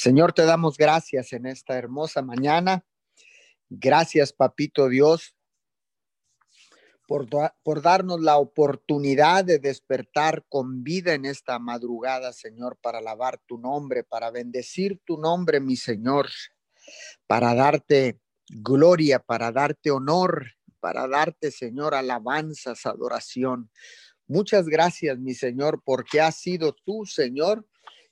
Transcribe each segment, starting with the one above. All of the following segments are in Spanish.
Señor, te damos gracias en esta hermosa mañana. Gracias, Papito Dios, por, por, darnos la oportunidad de despertar con vida en esta madrugada, Señor, para alabar tu nombre, para bendecir tu nombre, mi Señor, para darte gloria, para darte honor, para darte, Señor, alabanzas, adoración. Muchas gracias, mi Señor, porque has sido tú, Señor,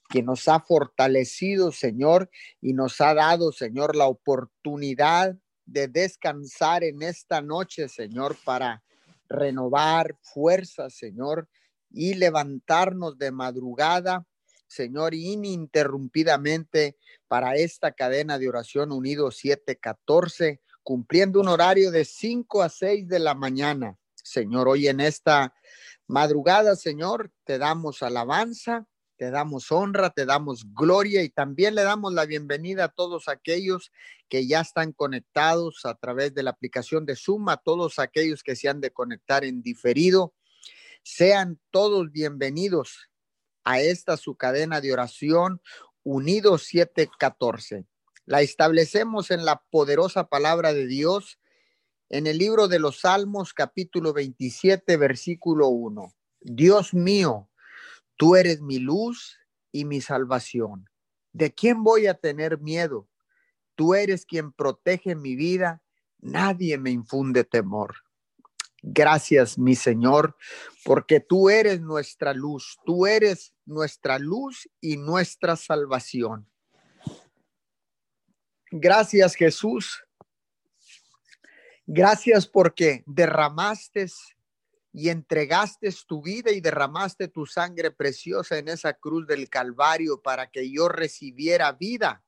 que nos ha fortalecido, Señor, y nos ha dado, Señor, la oportunidad de descansar en esta noche, Señor, para renovar fuerzas, Señor, y levantarnos de madrugada, Señor, ininterrumpidamente para esta cadena de oración unido 714, cumpliendo un horario de 5 a 6 de la mañana. Señor, hoy en esta madrugada, Señor, te damos alabanza, te damos honra, te damos gloria y también le damos la bienvenida a todos aquellos que ya están conectados a través de la aplicación de Zoom, a todos aquellos que se han de conectar en diferido. Sean todos bienvenidos a esta su cadena de oración Unidos 714. La establecemos en la poderosa palabra de Dios en el libro de los Salmos capítulo 27 versículo 1. Dios mío, Tú eres mi luz y mi salvación. ¿De quién voy a tener miedo? Tú eres quien protege mi vida. Nadie me infunde temor. Gracias, mi Señor, porque tú eres nuestra luz, tú eres nuestra luz y nuestra salvación. Gracias, Jesús. Gracias porque derramaste y entregaste tu vida y derramaste tu sangre preciosa en esa cruz del Calvario para que yo recibiera vida,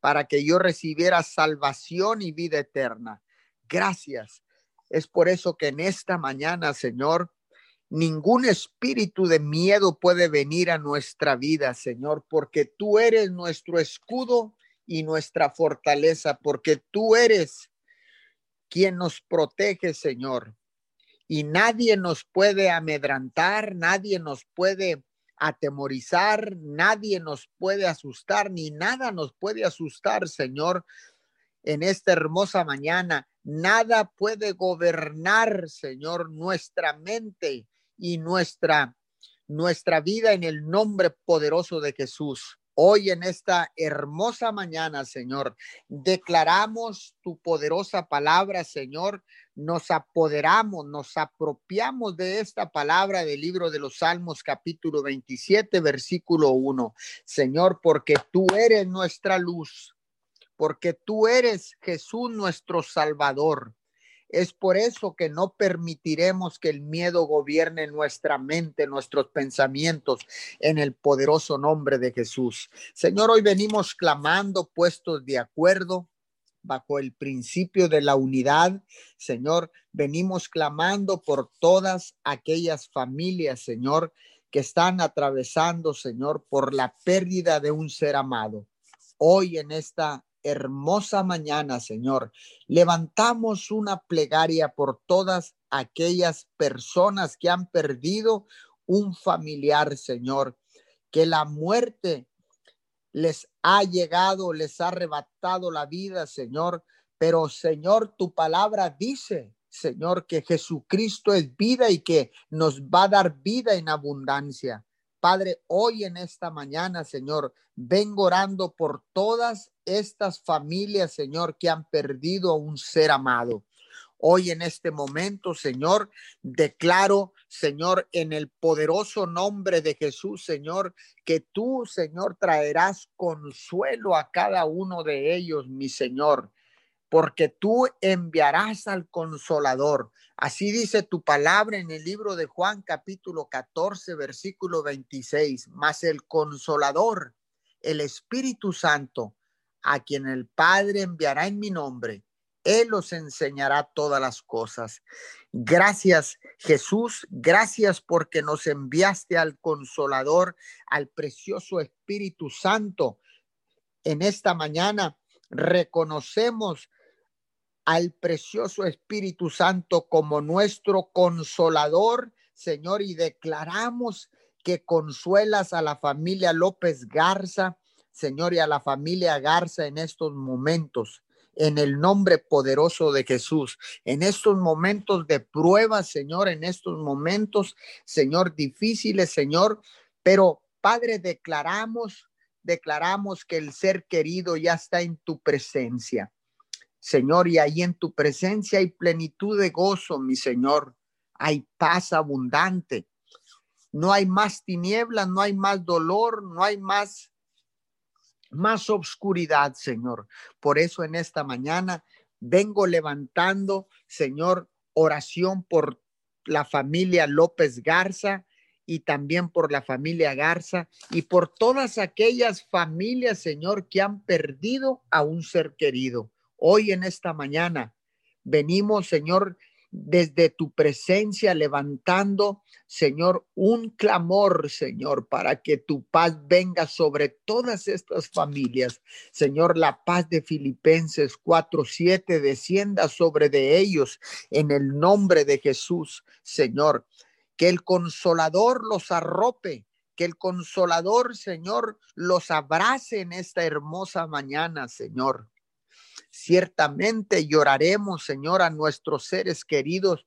para que yo recibiera salvación y vida eterna. Gracias. Es por eso que en esta mañana, Señor, ningún espíritu de miedo puede venir a nuestra vida, Señor, porque tú eres nuestro escudo y nuestra fortaleza, porque tú eres quien nos protege, Señor y nadie nos puede amedrantar, nadie nos puede atemorizar, nadie nos puede asustar, ni nada nos puede asustar, Señor, en esta hermosa mañana. Nada puede gobernar, Señor, nuestra mente y nuestra nuestra vida en el nombre poderoso de Jesús. Hoy en esta hermosa mañana, Señor, declaramos tu poderosa palabra, Señor, nos apoderamos, nos apropiamos de esta palabra del libro de los Salmos capítulo 27, versículo 1. Señor, porque tú eres nuestra luz, porque tú eres Jesús nuestro Salvador. Es por eso que no permitiremos que el miedo gobierne nuestra mente, nuestros pensamientos, en el poderoso nombre de Jesús. Señor, hoy venimos clamando, puestos de acuerdo, bajo el principio de la unidad. Señor, venimos clamando por todas aquellas familias, Señor, que están atravesando, Señor, por la pérdida de un ser amado. Hoy en esta hermosa mañana, Señor, levantamos una plegaria por todas aquellas personas que han perdido un familiar, Señor, que la muerte les ha llegado, les ha arrebatado la vida, Señor. Pero, Señor, tu palabra dice, Señor, que Jesucristo es vida y que nos va a dar vida en abundancia. Padre, hoy en esta mañana, Señor, vengo orando por todas estas familias, Señor, que han perdido a un ser amado. Hoy en este momento, Señor, declaro, Señor, en el poderoso nombre de Jesús, Señor, que tú, Señor, traerás consuelo a cada uno de ellos, mi Señor, porque tú enviarás al consolador. Así dice tu palabra en el libro de Juan capítulo 14, versículo 26, más el consolador, el Espíritu Santo, a quien el Padre enviará en mi nombre él os enseñará todas las cosas. Gracias Jesús, gracias porque nos enviaste al consolador, al precioso Espíritu Santo. En esta mañana reconocemos al precioso Espíritu Santo como nuestro consolador, Señor, y declaramos que consuelas a la familia López Garza, Señor, y a la familia Garza en estos momentos en el nombre poderoso de Jesús. En estos momentos de prueba, Señor, en estos momentos, Señor, difíciles, Señor, pero Padre, declaramos, declaramos que el ser querido ya está en tu presencia. Señor, y ahí en tu presencia hay plenitud de gozo, mi Señor. Hay paz abundante. No hay más tinieblas, no hay más dolor, no hay más más obscuridad, Señor. Por eso en esta mañana vengo levantando, Señor, oración por la familia López Garza y también por la familia Garza y por todas aquellas familias, Señor, que han perdido a un ser querido. Hoy en esta mañana venimos, Señor, desde tu presencia levantando, Señor, un clamor, Señor, para que tu paz venga sobre todas estas familias. Señor, la paz de Filipenses 4:7 descienda sobre de ellos en el nombre de Jesús, Señor. Que el consolador los arrope, que el consolador, Señor, los abrace en esta hermosa mañana, Señor. Ciertamente lloraremos, Señor, a nuestros seres queridos,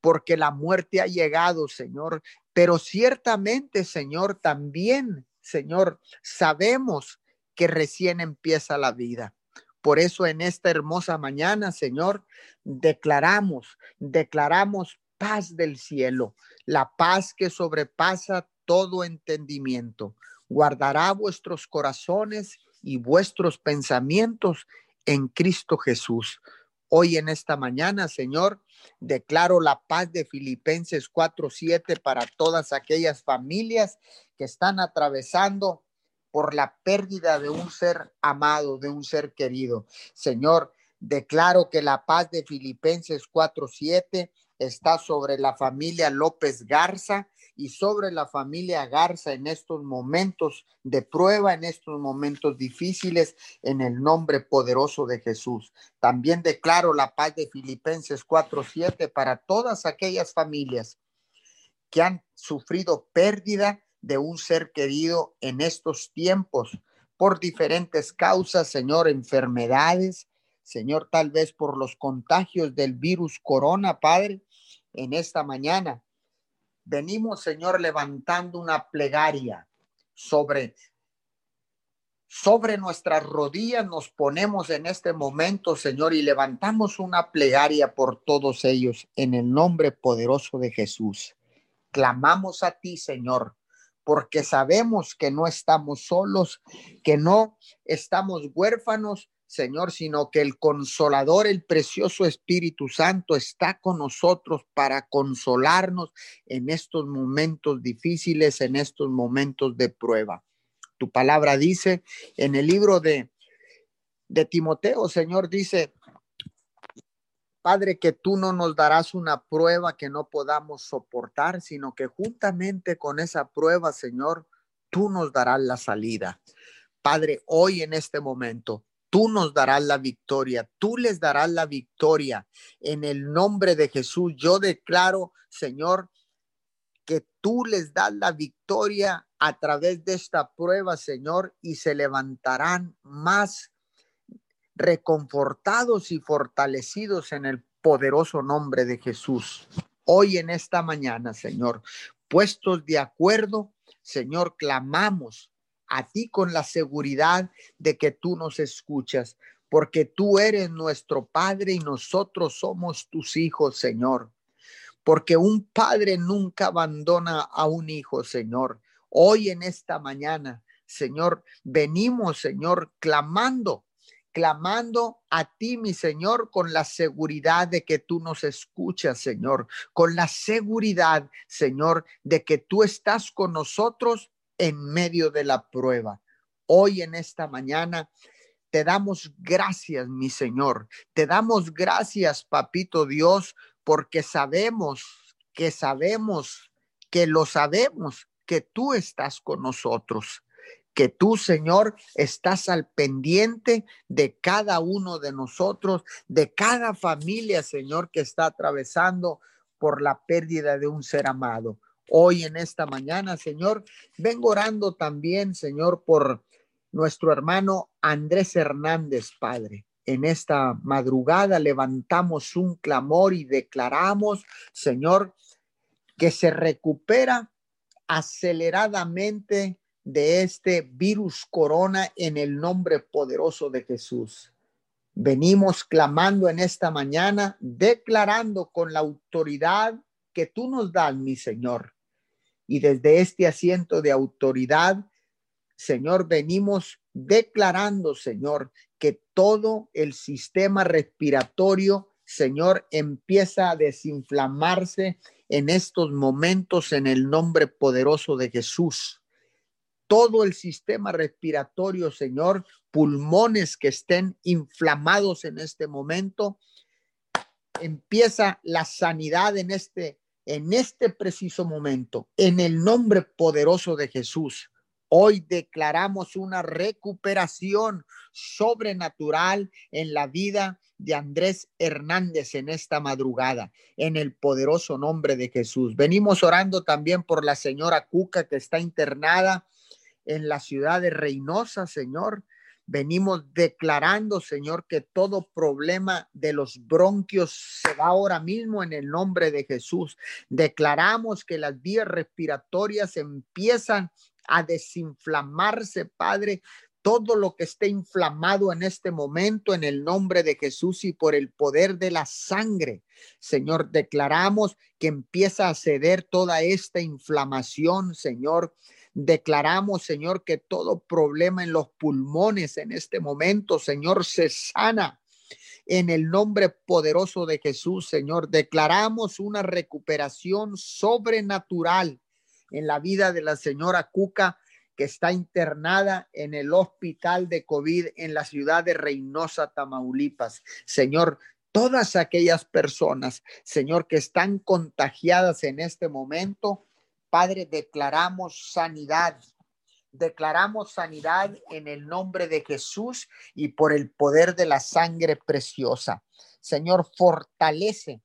porque la muerte ha llegado, Señor. Pero ciertamente, Señor, también, Señor, sabemos que recién empieza la vida. Por eso en esta hermosa mañana, Señor, declaramos, declaramos paz del cielo, la paz que sobrepasa todo entendimiento. Guardará vuestros corazones y vuestros pensamientos en Cristo Jesús. Hoy en esta mañana, Señor, declaro la paz de Filipenses 4:7 para todas aquellas familias que están atravesando por la pérdida de un ser amado, de un ser querido. Señor, declaro que la paz de Filipenses 4:7 está sobre la familia López Garza y sobre la familia Garza en estos momentos de prueba, en estos momentos difíciles, en el nombre poderoso de Jesús. También declaro la paz de Filipenses 4:7 para todas aquellas familias que han sufrido pérdida de un ser querido en estos tiempos por diferentes causas, Señor, enfermedades, Señor, tal vez por los contagios del virus corona, Padre, en esta mañana venimos, Señor, levantando una plegaria sobre sobre nuestras rodillas nos ponemos en este momento, Señor, y levantamos una plegaria por todos ellos en el nombre poderoso de Jesús. Clamamos a ti, Señor, porque sabemos que no estamos solos, que no estamos huérfanos, Señor, sino que el consolador, el precioso Espíritu Santo está con nosotros para consolarnos en estos momentos difíciles, en estos momentos de prueba. Tu palabra dice en el libro de, de Timoteo, Señor, dice, Padre, que tú no nos darás una prueba que no podamos soportar, sino que juntamente con esa prueba, Señor, tú nos darás la salida. Padre, hoy en este momento, tú nos darás la victoria, tú les darás la victoria. En el nombre de Jesús, yo declaro, Señor, que tú les das la victoria a través de esta prueba, Señor, y se levantarán más reconfortados y fortalecidos en el poderoso nombre de Jesús. Hoy en esta mañana, Señor, puestos de acuerdo, Señor, clamamos a ti con la seguridad de que tú nos escuchas, porque tú eres nuestro Padre y nosotros somos tus hijos, Señor. Porque un padre nunca abandona a un hijo, Señor. Hoy en esta mañana, Señor, venimos, Señor, clamando clamando a ti, mi Señor, con la seguridad de que tú nos escuchas, Señor, con la seguridad, Señor, de que tú estás con nosotros en medio de la prueba. Hoy en esta mañana te damos gracias, mi Señor. Te damos gracias, Papito Dios, porque sabemos que sabemos que lo sabemos que tú estás con nosotros que tú, Señor, estás al pendiente de cada uno de nosotros, de cada familia, Señor, que está atravesando por la pérdida de un ser amado hoy en esta mañana, Señor. Vengo orando también, Señor, por nuestro hermano Andrés Hernández, Padre. En esta madrugada levantamos un clamor y declaramos, Señor, que se recupera aceleradamente de este virus corona en el nombre poderoso de Jesús. Venimos clamando en esta mañana, declarando con la autoridad que tú nos das, mi Señor. Y desde este asiento de autoridad, Señor, venimos declarando, Señor, que todo el sistema respiratorio, Señor, empieza a desinflamarse en estos momentos en el nombre poderoso de Jesús. Todo el sistema respiratorio, Señor, pulmones que estén inflamados en este momento, empieza la sanidad en este en este preciso momento, en el nombre poderoso de Jesús. Hoy declaramos una recuperación sobrenatural en la vida de Andrés Hernández en esta madrugada, en el poderoso nombre de Jesús. Venimos orando también por la señora Cuca que está internada en la ciudad de Reynosa, Señor. Venimos declarando, Señor, que todo problema de los bronquios se va ahora mismo en el nombre de Jesús. Declaramos que las vías respiratorias empiezan a desinflamarse, Padre, todo lo que esté inflamado en este momento en el nombre de Jesús y por el poder de la sangre. Señor, declaramos que empieza a ceder toda esta inflamación, Señor. Declaramos, Señor, que todo problema en los pulmones en este momento, Señor, se sana en el nombre poderoso de Jesús, Señor. Declaramos una recuperación sobrenatural en la vida de la señora Cuca, que está internada en el hospital de COVID en la ciudad de Reynosa, Tamaulipas. Señor, todas aquellas personas, Señor, que están contagiadas en este momento, Padre, declaramos sanidad. Declaramos sanidad en el nombre de Jesús y por el poder de la sangre preciosa. Señor, fortalece,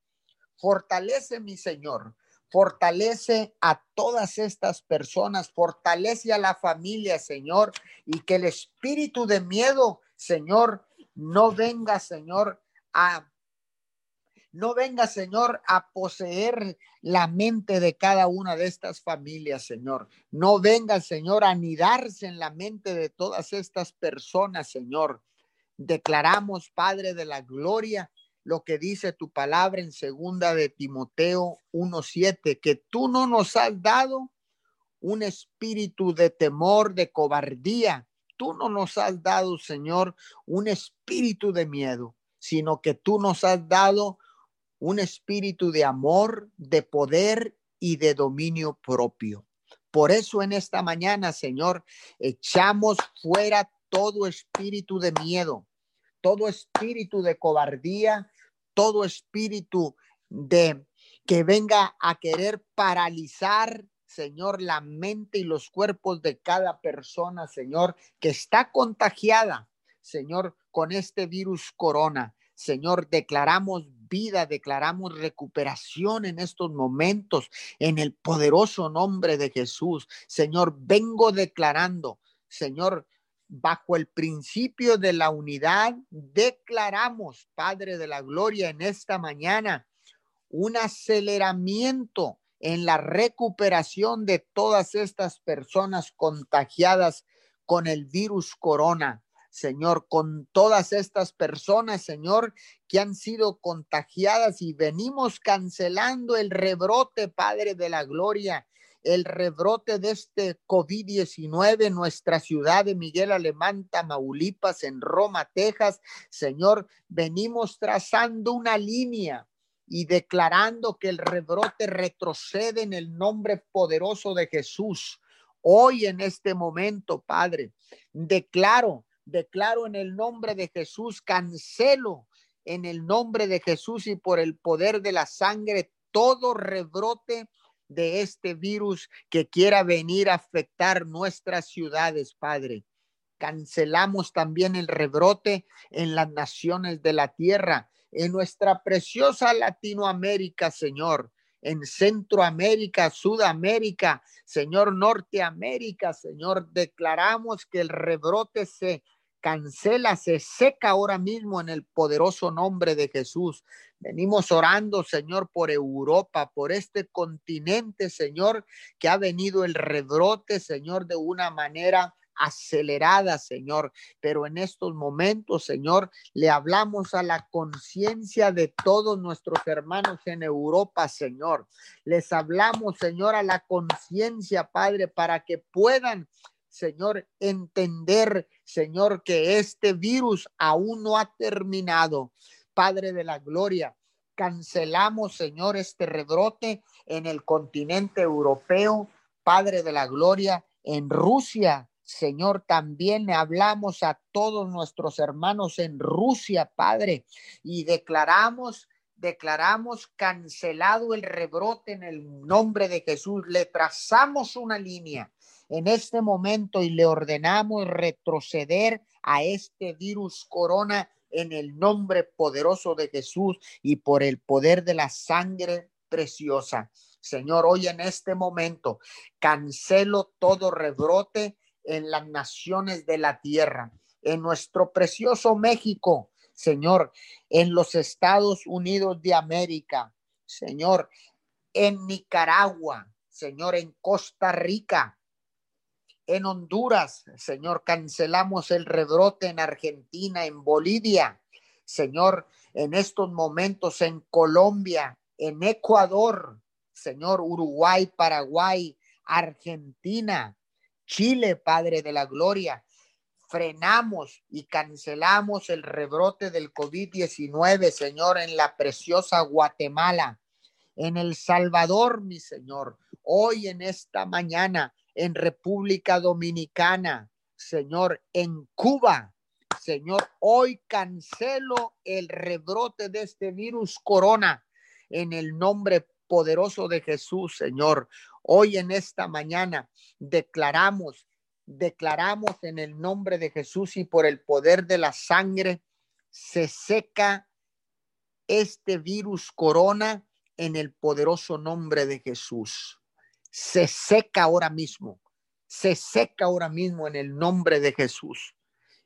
fortalece mi Señor, Fortalece a todas estas personas, fortalece a la familia, Señor, y que el espíritu de miedo, Señor, no venga, Señor, a no venga, Señor, a poseer la mente de cada una de estas familias, Señor. No venga, Señor, a anidarse en la mente de todas estas personas, Señor. Declaramos, Padre de la Gloria, lo que dice tu palabra en segunda de Timoteo 1:7, que tú no nos has dado un espíritu de temor, de cobardía. Tú no nos has dado, Señor, un espíritu de miedo, sino que tú nos has dado un espíritu de amor, de poder y de dominio propio. Por eso en esta mañana, Señor, echamos fuera todo espíritu de miedo, todo espíritu de cobardía, todo espíritu de que venga a querer paralizar, Señor, la mente y los cuerpos de cada persona, Señor, que está contagiada, Señor, con este virus corona. Señor, declaramos vida, declaramos recuperación en estos momentos, en el poderoso nombre de Jesús. Señor, vengo declarando, Señor, bajo el principio de la unidad, declaramos, Padre de la Gloria, en esta mañana un aceleramiento en la recuperación de todas estas personas contagiadas con el virus corona. Señor, con todas estas personas, Señor, que han sido contagiadas y venimos cancelando el rebrote, Padre de la Gloria, el rebrote de este COVID-19 en nuestra ciudad de Miguel Alemán, Tamaulipas, en Roma, Texas. Señor, venimos trazando una línea y declarando que el rebrote retrocede en el nombre poderoso de Jesús. Hoy en este momento, Padre, declaro, declaro en el nombre de Jesús, cancelo en el nombre de Jesús y por el poder de la sangre todo rebrote de este virus que quiera venir a afectar nuestras ciudades, Padre. Cancelamos también el rebrote en las naciones de la tierra, en nuestra preciosa Latinoamérica, Señor, en Centroamérica, Sudamérica, Señor Norteamérica, Señor, declaramos que el rebrote se cancela, se seca ahora mismo en el poderoso nombre de Jesús. Venimos orando, Señor, por Europa, por este continente, Señor, que ha venido el rebrote, Señor, de una manera acelerada, Señor. Pero en estos momentos, Señor, le hablamos a la conciencia de todos nuestros hermanos en Europa, Señor. Les hablamos, Señor, a la conciencia, Padre, para que puedan Señor, entender, Señor, que este virus aún no ha terminado. Padre de la Gloria, cancelamos, Señor, este rebrote en el continente europeo. Padre de la Gloria, en Rusia, Señor, también hablamos a todos nuestros hermanos en Rusia, Padre, y declaramos declaramos cancelado el rebrote en el nombre de Jesús. Le trazamos una línea en este momento y le ordenamos retroceder a este virus corona en el nombre poderoso de Jesús y por el poder de la sangre preciosa. Señor, hoy en este momento cancelo todo rebrote en las naciones de la tierra, en nuestro precioso México, Señor, en los Estados Unidos de América, Señor, en Nicaragua, Señor, en Costa Rica, en Honduras, Señor, cancelamos el rebrote en Argentina, en Bolivia, Señor, en estos momentos en Colombia, en Ecuador, Señor, Uruguay, Paraguay, Argentina, Chile, Padre de la Gloria. Frenamos y cancelamos el rebrote del COVID-19, Señor, en la preciosa Guatemala, en El Salvador, mi Señor. Hoy en esta mañana en República Dominicana, Señor, en Cuba. Señor, hoy cancelo el rebrote de este virus corona en el nombre poderoso de Jesús, Señor. Hoy en esta mañana declaramos, declaramos en el nombre de Jesús y por el poder de la sangre, se seca este virus corona en el poderoso nombre de Jesús se seca ahora mismo, se seca ahora mismo en el nombre de Jesús.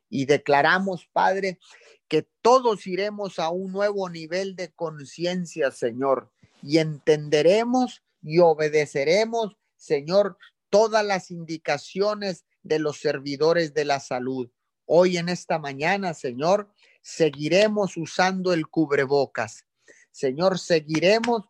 Y declaramos, Padre, que todos iremos a un nuevo nivel de conciencia, Señor, y entenderemos y obedeceremos, Señor, todas las indicaciones de los servidores de la salud. Hoy en esta mañana, Señor, seguiremos usando el cubrebocas. Señor, seguiremos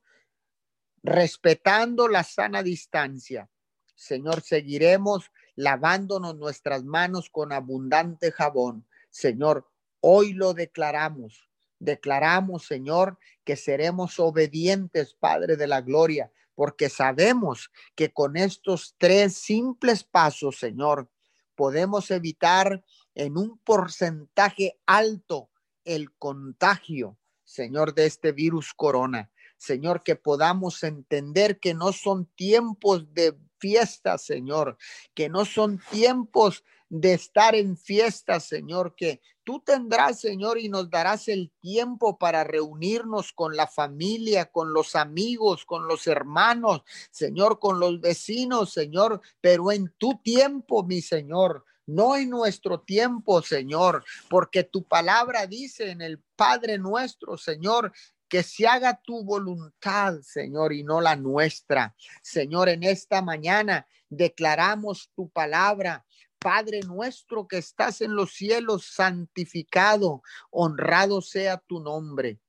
respetando la sana distancia. Señor, seguiremos lavándonos nuestras manos con abundante jabón. Señor, hoy lo declaramos. Declaramos, Señor, que seremos obedientes, Padre de la Gloria, porque sabemos que con estos tres simples pasos, Señor, podemos evitar en un porcentaje alto el contagio, Señor, de este virus corona. Señor, que podamos entender que no son tiempos de fiesta, Señor, que no son tiempos de estar en fiesta, Señor, que tú tendrás, Señor, y nos darás el tiempo para reunirnos con la familia, con los amigos, con los hermanos, Señor, con los vecinos, Señor, pero en tu tiempo, mi Señor, no en nuestro tiempo, Señor, porque tu palabra dice en el Padre nuestro, Señor, que se haga tu voluntad, Señor, y no la nuestra. Señor, en esta mañana declaramos tu palabra. Padre nuestro que estás en los cielos, santificado, honrado sea tu nombre.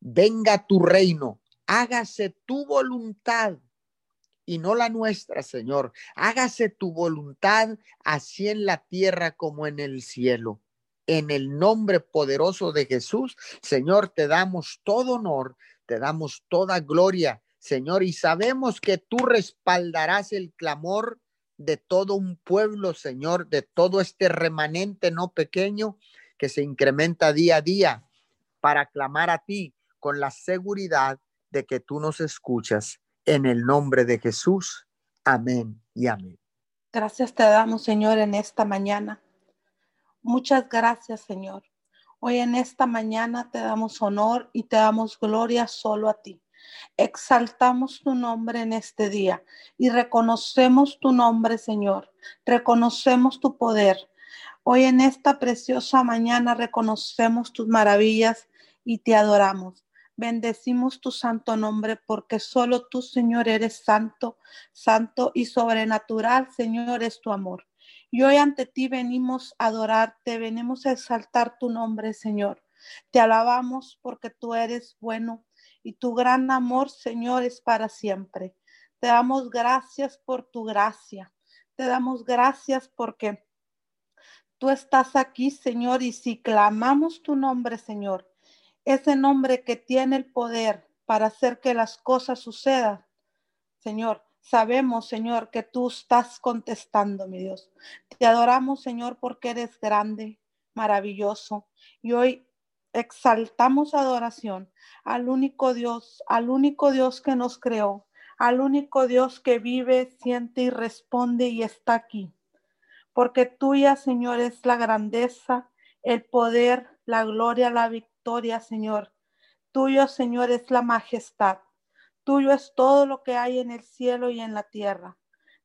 Venga tu reino, hágase tu voluntad y no la nuestra, Señor. Hágase tu voluntad así en la tierra como en el cielo en el nombre poderoso de Jesús, Señor, te damos todo honor, te damos toda gloria, Señor, y sabemos que tú respaldarás el clamor de todo un pueblo, Señor, de todo este remanente no pequeño que se incrementa día a día para clamar a ti con la seguridad de que tú nos escuchas. En el nombre de Jesús. Amén y amén. Gracias te damos, Señor, en esta mañana. Muchas gracias, Señor. Hoy en esta mañana te damos honor y te damos gloria solo a ti. Exaltamos tu nombre en este día y reconocemos tu nombre, Señor. Reconocemos tu poder. Hoy en esta preciosa mañana reconocemos tus maravillas y te adoramos. Bendecimos tu santo nombre porque solo tú, Señor, eres santo, santo y sobrenatural, Señor, es tu amor. Y hoy ante ti venimos a adorarte, venimos a exaltar tu nombre, Señor. Te alabamos porque tú eres bueno y tu gran amor, Señor, es para siempre. Te damos gracias por tu gracia. Te damos gracias porque tú estás aquí, Señor, y si clamamos tu nombre, Señor, ese nombre que tiene el poder para hacer que las cosas sucedan, Señor, Sabemos, Señor, que tú estás contestando, mi Dios. Te adoramos, Señor, porque eres grande, maravilloso. Y hoy exaltamos adoración al único Dios, al único Dios que nos creó, al único Dios que vive, siente y responde y está aquí. Porque tuya, Señor, es la grandeza, el poder, la gloria, la victoria, Señor. Tuyo, Señor, es la majestad. Tuyo es todo lo que hay en el cielo y en la tierra.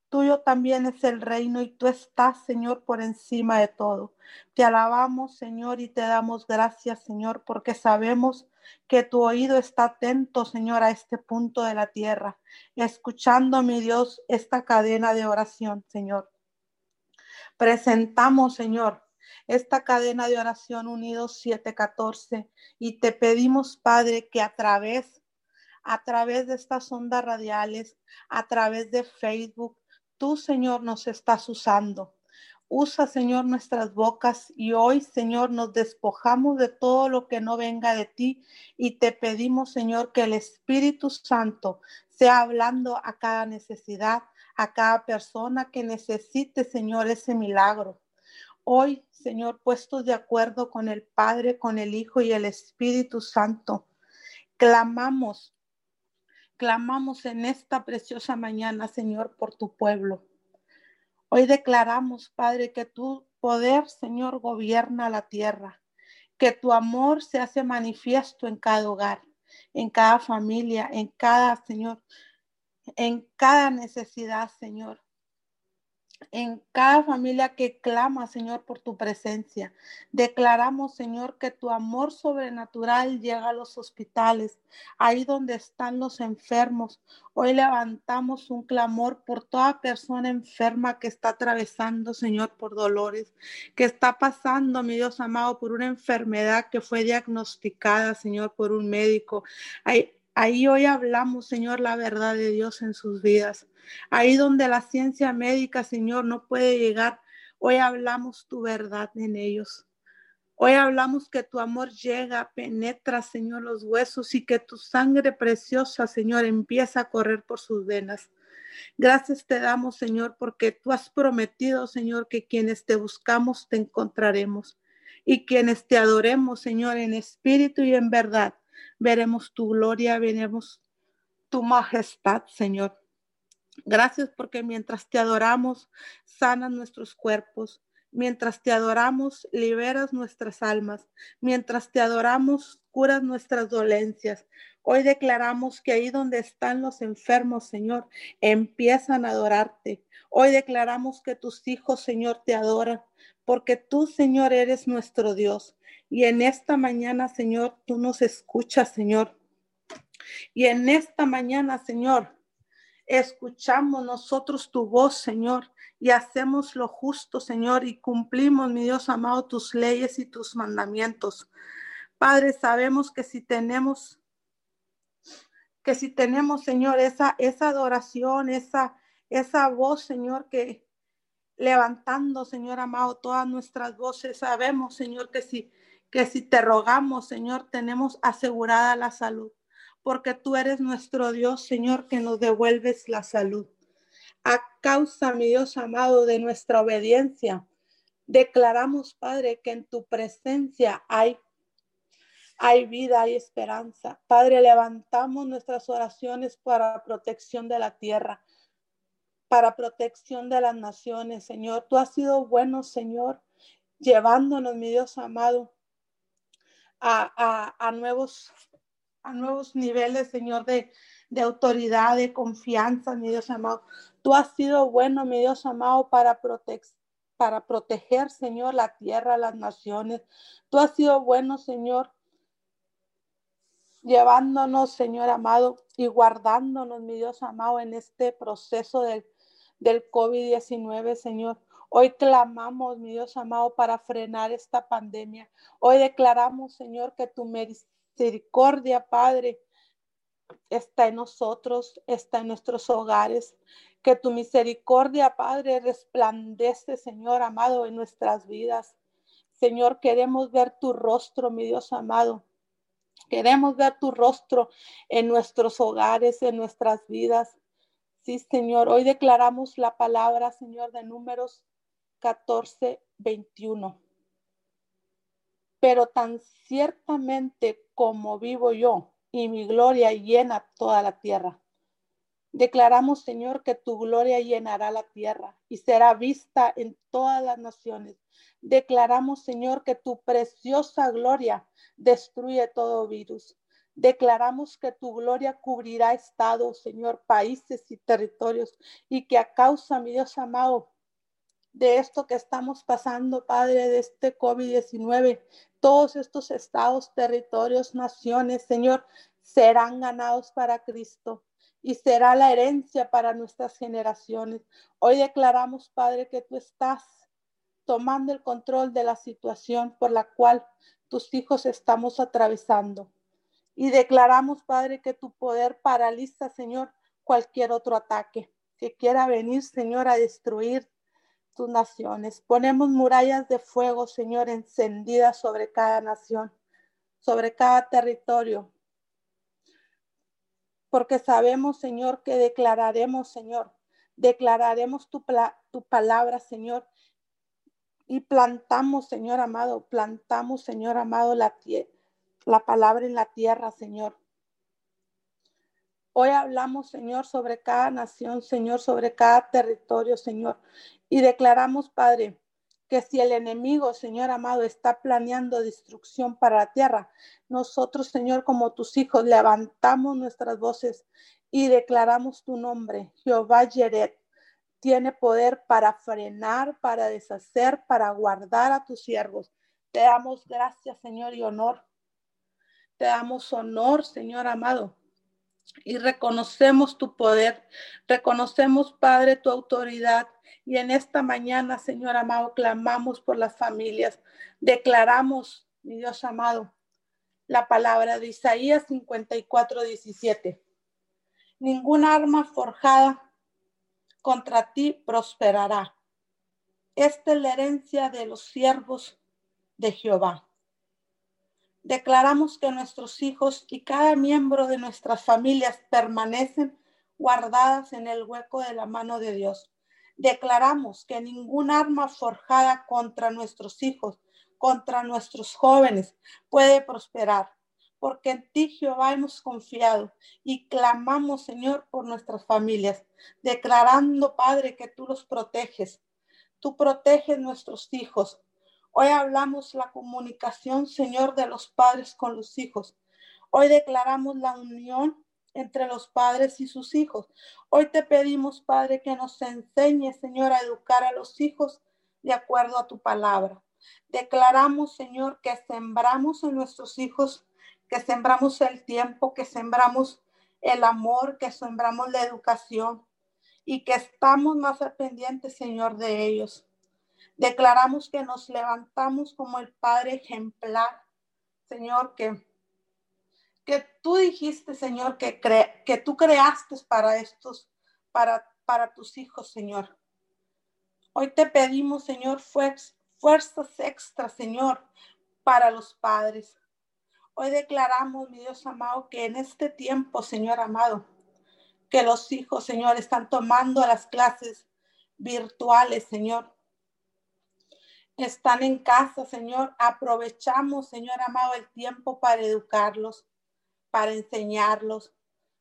Tuyo también es el reino y tú estás, Señor, por encima de todo. Te alabamos, Señor, y te damos gracias, Señor, porque sabemos que tu oído está atento, Señor, a este punto de la tierra, escuchando, mi Dios, esta cadena de oración, Señor. Presentamos, Señor, esta cadena de oración unidos 714 y te pedimos, Padre, que a través a través de estas ondas radiales, a través de Facebook. Tú, Señor, nos estás usando. Usa, Señor, nuestras bocas y hoy, Señor, nos despojamos de todo lo que no venga de ti y te pedimos, Señor, que el Espíritu Santo sea hablando a cada necesidad, a cada persona que necesite, Señor, ese milagro. Hoy, Señor, puestos de acuerdo con el Padre, con el Hijo y el Espíritu Santo, clamamos Clamamos en esta preciosa mañana, Señor, por tu pueblo. Hoy declaramos, Padre, que tu poder, Señor, gobierna la tierra, que tu amor se hace manifiesto en cada hogar, en cada familia, en cada, Señor, en cada necesidad, Señor en cada familia que clama, Señor, por tu presencia. Declaramos, Señor, que tu amor sobrenatural llega a los hospitales, ahí donde están los enfermos. Hoy levantamos un clamor por toda persona enferma que está atravesando, Señor, por dolores, que está pasando, mi Dios amado, por una enfermedad que fue diagnosticada, Señor, por un médico. Ahí hoy hablamos, Señor, la verdad de Dios en sus vidas. Ahí donde la ciencia médica, Señor, no puede llegar, hoy hablamos tu verdad en ellos. Hoy hablamos que tu amor llega, penetra, Señor, los huesos y que tu sangre preciosa, Señor, empieza a correr por sus venas. Gracias te damos, Señor, porque tú has prometido, Señor, que quienes te buscamos te encontraremos y quienes te adoremos, Señor, en espíritu y en verdad, veremos tu gloria, veremos tu majestad, Señor. Gracias porque mientras te adoramos, sanas nuestros cuerpos. Mientras te adoramos, liberas nuestras almas. Mientras te adoramos, curas nuestras dolencias. Hoy declaramos que ahí donde están los enfermos, Señor, empiezan a adorarte. Hoy declaramos que tus hijos, Señor, te adoran, porque tú, Señor, eres nuestro Dios. Y en esta mañana, Señor, tú nos escuchas, Señor. Y en esta mañana, Señor, escuchamos nosotros tu voz, Señor, y hacemos lo justo, Señor, y cumplimos, mi Dios amado, tus leyes y tus mandamientos. Padre, sabemos que si tenemos, que si tenemos, Señor, esa, esa adoración, esa, esa voz, Señor, que levantando, Señor amado, todas nuestras voces, sabemos, Señor, que si, que si te rogamos, Señor, tenemos asegurada la salud porque tú eres nuestro Dios, Señor, que nos devuelves la salud. A causa, mi Dios amado, de nuestra obediencia, declaramos, Padre, que en tu presencia hay hay vida, hay esperanza. Padre, levantamos nuestras oraciones para protección de la tierra, para protección de las naciones, Señor. Tú has sido bueno, Señor, llevándonos, mi Dios amado, a, nuevos a nuevos niveles, Señor, de, de autoridad, de confianza, mi Dios amado. Tú has sido bueno, mi Dios amado, para, para proteger, Señor, la tierra, las naciones. Tú has sido bueno, Señor, llevándonos, Señor amado, y guardándonos, mi Dios amado, en este proceso del, del COVID-19, Señor. Hoy clamamos, mi Dios amado, para frenar esta pandemia. Hoy declaramos, Señor, que tu misericordia, Padre, está en nosotros, está en nuestros hogares. Que tu misericordia, Padre, resplandece, Señor amado, en nuestras vidas. Señor, queremos ver tu rostro, mi Dios amado. Queremos ver tu rostro en nuestros hogares, en nuestras vidas. Sí, Señor, hoy declaramos la palabra, Señor, de números 14, 21. Pero tan ciertamente como vivo yo, y mi gloria llena toda la tierra. Declaramos, Señor, que tu gloria llenará la tierra y será vista en todas las naciones. Declaramos, Señor, que tu preciosa gloria destruye todo virus. Declaramos que tu gloria cubrirá estados, Señor, países y territorios y que a causa, mi Dios amado, de esto que estamos pasando, Padre, de este COVID-19, todos estos estados, territorios, naciones, Señor, serán ganados para Cristo y será la herencia para nuestras generaciones. Hoy declaramos, Padre, que tú estás tomando el control de la situación por la cual tus hijos estamos atravesando. Y declaramos, Padre, que tu poder paraliza, Señor, cualquier otro ataque que quiera venir, Señor, a destruir tus naciones. Ponemos murallas de fuego, Señor, encendidas sobre cada nación, sobre cada territorio. Porque sabemos, Señor, que declararemos, Señor, declararemos tu, tu palabra, Señor, y plantamos, Señor amado, plantamos, Señor amado, la, la palabra en la tierra, Señor. Hoy hablamos, Señor, sobre cada nación, Señor, sobre cada territorio, Señor. Y declaramos, Padre, que si el enemigo, Señor amado, está planeando destrucción para la tierra, nosotros, Señor, como tus hijos, levantamos nuestras voces y declaramos tu nombre, Jehová Yeret. Tiene poder para frenar, para deshacer, para guardar a tus siervos. Te damos gracias, Señor, y honor. Te damos honor, Señor amado y reconocemos tu poder, reconocemos, Padre, tu autoridad. Y en esta mañana, Señor amado, clamamos por las familias. Declaramos, mi Dios amado, la palabra de Isaías 54, 17. Ninguna arma forjada contra ti prosperará. Esta es la herencia de los siervos de Jehová. Declaramos que nuestros hijos y cada miembro de nuestras familias permanecen guardadas en el hueco de la mano de Dios. Declaramos que ningún arma forjada contra nuestros hijos, contra nuestros jóvenes, puede prosperar, porque en ti, Jehová, hemos confiado y clamamos, Señor, por nuestras familias, declarando, Padre, que tú los proteges. Tú proteges nuestros hijos, Hoy hablamos la comunicación, Señor, de los padres con los hijos. Hoy declaramos la unión entre los padres y sus hijos. Hoy te pedimos, Padre, que nos enseñe, Señor, a educar a los hijos de acuerdo a tu palabra. Declaramos, Señor, que sembramos en nuestros hijos, que sembramos el tiempo, que sembramos el amor, que sembramos la educación y que estamos más pendientes, Señor, de ellos. Declaramos que nos levantamos como el Padre ejemplar, Señor, que, que tú dijiste, Señor, que, que tú creaste para estos, para, para tus hijos, Señor. Hoy te pedimos, Señor, fuerzas extras, Señor, para los padres. Hoy declaramos, mi Dios amado, que en este tiempo, Señor amado, que los hijos, Señor, están tomando las clases virtuales, Señor están en casa, Señor. Aprovechamos, Señor amado, el tiempo para educarlos, para enseñarlos,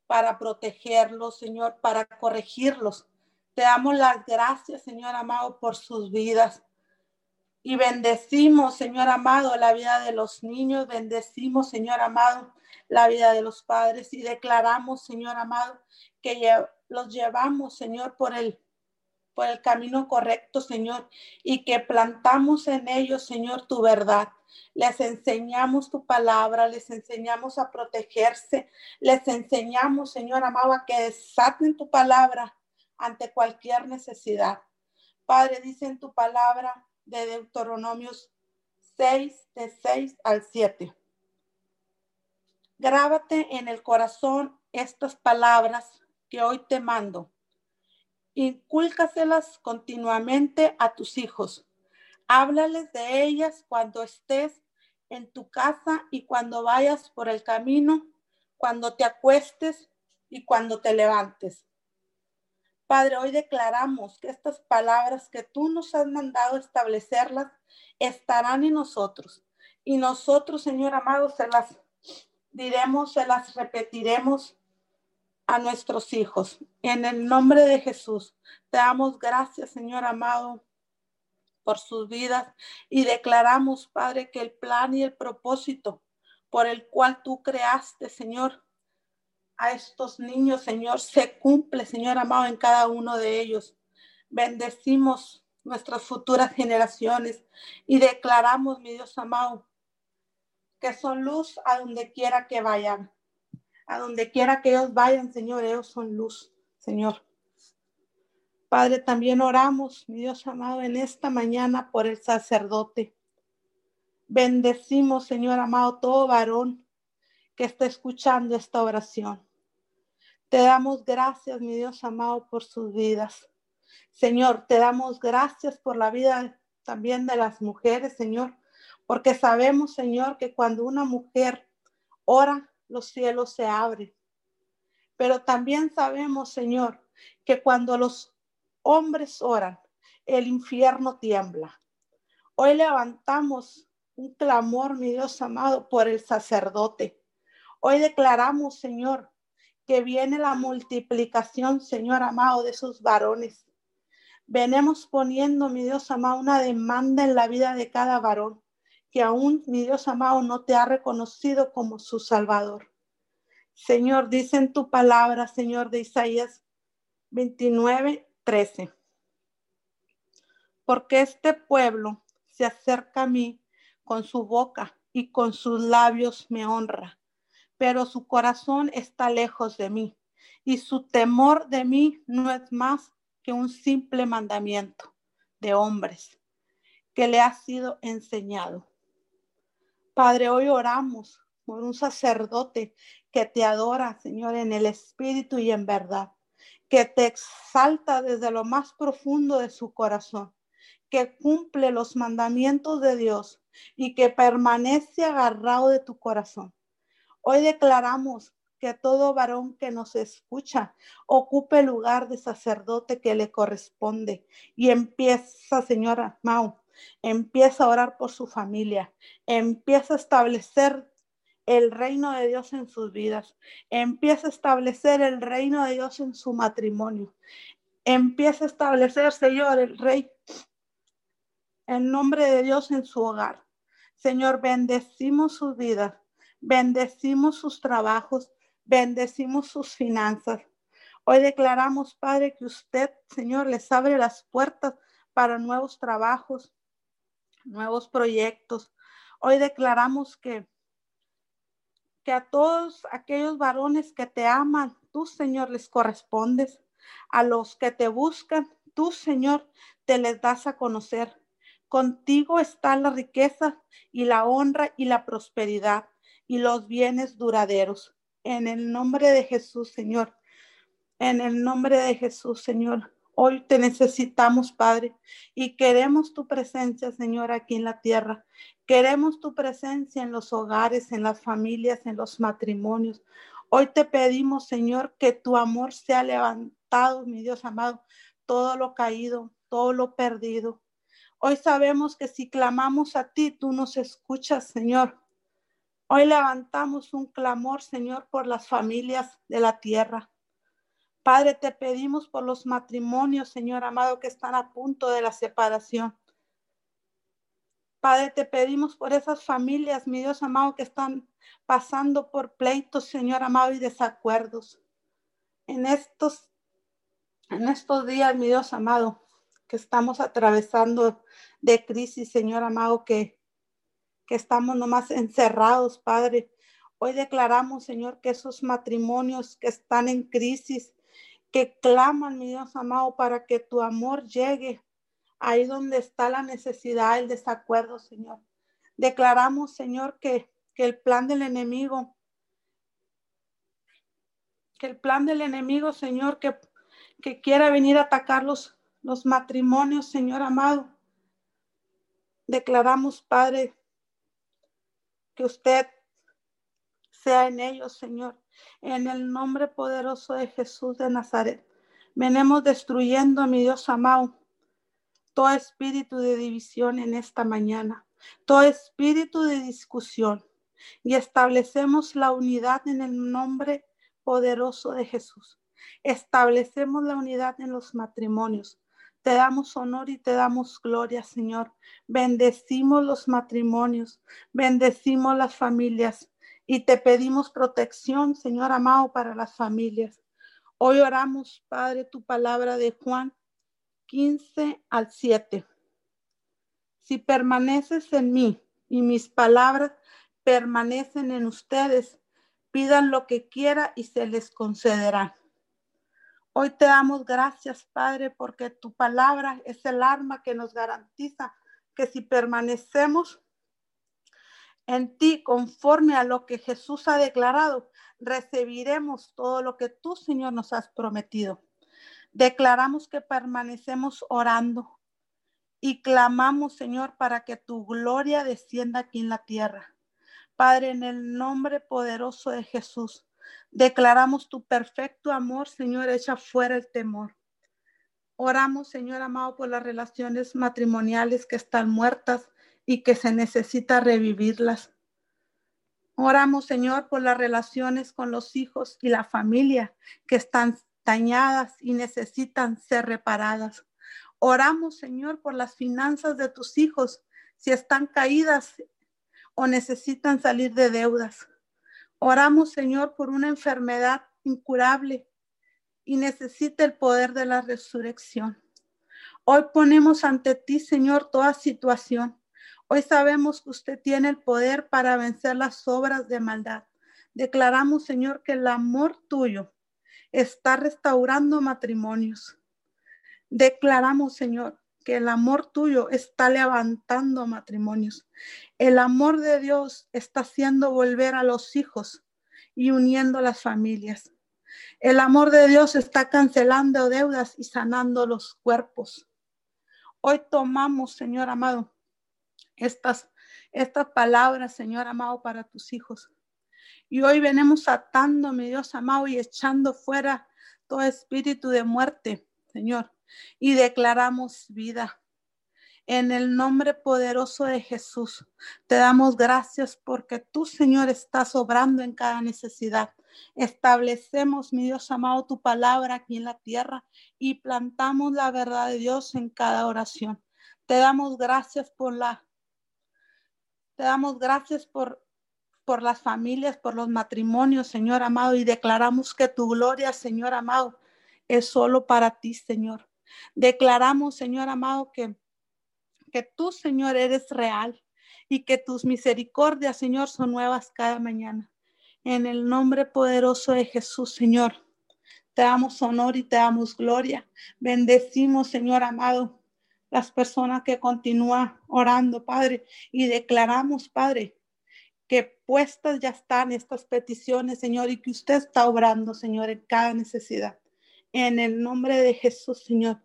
para protegerlos, Señor, para corregirlos. Te damos las gracias, Señor amado, por sus vidas. Y bendecimos, Señor amado, la vida de los niños, bendecimos, Señor amado, la vida de los padres y declaramos, Señor amado, que los llevamos, Señor, por el por el camino correcto, Señor, y que plantamos en ellos, Señor, tu verdad. Les enseñamos tu palabra, les enseñamos a protegerse, les enseñamos, Señor amado, a que desaten tu palabra ante cualquier necesidad. Padre, dice en tu palabra de Deuteronomios 6, de 6 al 7. Grábate en el corazón estas palabras que hoy te mando Incúlcaselas continuamente a tus hijos. Háblales de ellas cuando estés en tu casa y cuando vayas por el camino, cuando te acuestes y cuando te levantes. Padre, hoy declaramos que estas palabras que tú nos has mandado establecerlas estarán en nosotros. Y nosotros, Señor amado, se las diremos, se las repetiremos a nuestros hijos. En el nombre de Jesús, te damos gracias, Señor amado, por sus vidas y declaramos, Padre, que el plan y el propósito por el cual tú creaste, Señor, a estos niños, Señor, se cumple, Señor amado, en cada uno de ellos. Bendecimos nuestras futuras generaciones y declaramos, mi Dios amado, que son luz a donde quiera que vayan a donde quiera que ellos vayan, Señor, ellos son luz, Señor. Padre, también oramos, mi Dios amado, en esta mañana por el sacerdote. Bendecimos, Señor amado, todo varón que está escuchando esta oración. Te damos gracias, mi Dios amado, por sus vidas. Señor, te damos gracias por la vida también de las mujeres, Señor, porque sabemos, Señor, que cuando una mujer ora, los cielos se abren. Pero también sabemos, Señor, que cuando los hombres oran, el infierno tiembla. Hoy levantamos un clamor, mi Dios amado, por el sacerdote. Hoy declaramos, Señor, que viene la multiplicación, Señor amado, de sus varones. Venemos poniendo, mi Dios amado, una demanda en la vida de cada varón que aún mi Dios amado no te ha reconocido como su Salvador. Señor, dice en tu palabra, Señor de Isaías 29, 13. Porque este pueblo se acerca a mí con su boca y con sus labios me honra, pero su corazón está lejos de mí y su temor de mí no es más que un simple mandamiento de hombres que le ha sido enseñado. Padre, hoy oramos por un sacerdote que te adora, Señor, en el espíritu y en verdad, que te exalta desde lo más profundo de su corazón, que cumple los mandamientos de Dios y que permanece agarrado de tu corazón. Hoy declaramos que todo varón que nos escucha ocupe el lugar de sacerdote que le corresponde y empieza, señora Mau, empieza a orar por su familia, empieza a establecer el reino de Dios en sus vidas, empieza a establecer el reino de Dios en su matrimonio, empieza a establecer, Señor, el rey, en nombre de Dios en su hogar. Señor, bendecimos sus vidas, bendecimos sus trabajos, bendecimos sus finanzas. Hoy declaramos, Padre, que usted, Señor, les abre las puertas para nuevos trabajos, nuevos proyectos. Hoy declaramos que, que a todos aquellos varones que te aman, tú, Señor, les correspondes. A los que te buscan, tú, Señor, te les das a conocer. Contigo está la riqueza y la honra y la prosperidad y los bienes duraderos. En el nombre de Jesús, Señor. En el nombre de Jesús, Señor. Hoy te necesitamos, Padre, y queremos tu presencia, Señor, aquí en la tierra. Queremos tu presencia en los hogares, en las familias, en los matrimonios. Hoy te pedimos, Señor, que tu amor sea levantado, mi Dios amado, todo lo caído, todo lo perdido. Hoy sabemos que si clamamos a ti, tú nos escuchas, Señor. Hoy levantamos un clamor, Señor, por las familias de la tierra. Padre, te pedimos por los matrimonios, Señor amado, que están a punto de la separación. Padre, te pedimos por esas familias, mi Dios amado, que están pasando por pleitos, Señor amado, y desacuerdos. En estos, en estos días, mi Dios amado, que estamos atravesando de crisis, Señor amado, que, que estamos nomás encerrados, Padre. Hoy declaramos, Señor, que esos matrimonios que están en crisis, que claman, mi Dios amado, para que tu amor llegue ahí donde está la necesidad, el desacuerdo, Señor. Declaramos, Señor, que, que el plan del enemigo, que el plan del enemigo, Señor, que, que quiera venir a atacar los, los matrimonios, Señor amado. Declaramos, Padre, que usted sea en ellos, Señor, en el nombre poderoso de Jesús de Nazaret. Venemos destruyendo, mi Dios amado, todo espíritu de división en esta mañana, todo espíritu de discusión y establecemos la unidad en el nombre poderoso de Jesús. Establecemos la unidad en los matrimonios. Te damos honor y te damos gloria, Señor. Bendecimos los matrimonios, bendecimos las familias y te pedimos protección, Señor amado, para las familias. Hoy oramos, Padre, tu palabra de Juan 15 al 7. Si permaneces en mí y mis palabras permanecen en ustedes, pidan lo que quiera y se les concederá. Hoy te damos gracias, Padre, porque tu palabra es el arma que nos garantiza que si permanecemos en ti conforme a lo que Jesús ha declarado, recibiremos todo lo que tú, Señor, nos has prometido. Declaramos que permanecemos orando y clamamos, Señor, para que tu gloria descienda aquí en la tierra. Padre, en el nombre poderoso de Jesús, declaramos tu perfecto amor, Señor, echa fuera el temor. Oramos, Señor amado, por las relaciones matrimoniales que están muertas y que se necesita revivirlas. Oramos, Señor, por las relaciones con los hijos y la familia que están dañadas y necesitan ser reparadas. Oramos, Señor, por las finanzas de tus hijos, si están caídas o necesitan salir de deudas. Oramos, Señor, por una enfermedad incurable y necesita el poder de la resurrección. Hoy ponemos ante ti, Señor, toda situación. Hoy sabemos que usted tiene el poder para vencer las obras de maldad. Declaramos, Señor, que el amor tuyo está restaurando matrimonios. Declaramos, Señor, que el amor tuyo está levantando matrimonios. El amor de Dios está haciendo volver a los hijos y uniendo las familias. El amor de Dios está cancelando deudas y sanando los cuerpos. Hoy tomamos, Señor amado, estas, estas palabras, Señor amado, para tus hijos. Y hoy venimos atando, mi Dios amado, y echando fuera todo espíritu de muerte, Señor, y declaramos vida. En el nombre poderoso de Jesús, te damos gracias porque tú, Señor, estás obrando en cada necesidad. Establecemos, mi Dios amado, tu palabra aquí en la tierra y plantamos la verdad de Dios en cada oración. Te damos gracias por la, te damos gracias por por las familias, por los matrimonios, Señor amado, y declaramos que tu gloria, Señor amado, es solo para ti, Señor. Declaramos, Señor amado, que, que tú, Señor, eres real y que tus misericordias, Señor, son nuevas cada mañana. En el nombre poderoso de Jesús, Señor, te damos honor y te damos gloria. Bendecimos, Señor amado, las personas que continúan orando, Padre, y declaramos, Padre, que puestas ya están estas peticiones, Señor, y que usted está obrando, Señor, en cada necesidad. En el nombre de Jesús, Señor,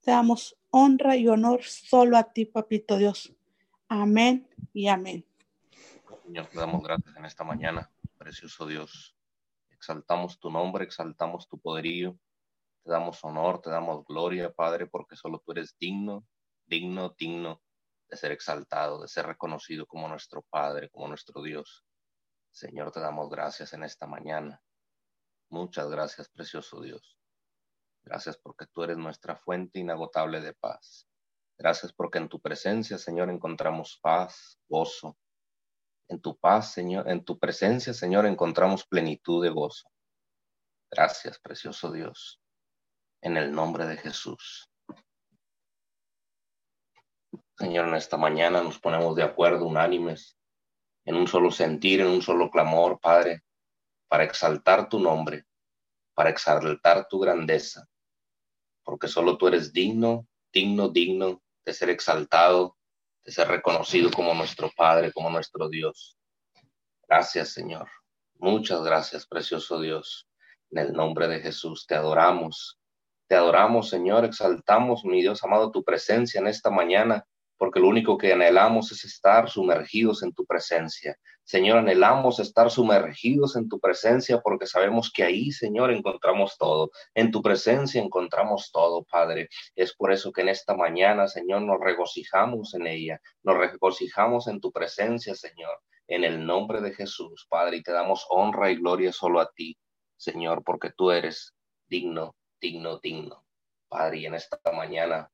te damos honra y honor solo a ti, Papito Dios. Amén y amén. Señor, te damos gracias en esta mañana, precioso Dios. Exaltamos tu nombre, exaltamos tu poderío. Te damos honor, te damos gloria, Padre, porque solo tú eres digno, digno, digno de ser exaltado, de ser reconocido como nuestro Padre, como nuestro Dios. Señor, te damos gracias en esta mañana. Muchas gracias, precioso Dios. Gracias porque tú eres nuestra fuente inagotable de paz. Gracias porque en tu presencia, Señor, encontramos paz, gozo. En tu paz, Señor, en tu presencia, Señor, encontramos plenitud de gozo. Gracias, precioso Dios. En el nombre de Jesús. Señor, en esta mañana nos ponemos de acuerdo, unánimes, en un solo sentir, en un solo clamor, Padre, para exaltar tu nombre, para exaltar tu grandeza, porque solo tú eres digno, digno, digno de ser exaltado, de ser reconocido como nuestro Padre, como nuestro Dios. Gracias, Señor. Muchas gracias, precioso Dios. En el nombre de Jesús te adoramos. Te adoramos, Señor. Exaltamos, mi Dios amado, tu presencia en esta mañana porque lo único que anhelamos es estar sumergidos en tu presencia. Señor, anhelamos estar sumergidos en tu presencia porque sabemos que ahí, Señor, encontramos todo. En tu presencia encontramos todo, Padre. Es por eso que en esta mañana, Señor, nos regocijamos en ella, nos regocijamos en tu presencia, Señor, en el nombre de Jesús, Padre, y te damos honra y gloria solo a ti, Señor, porque tú eres digno, digno, digno. Padre, y en esta mañana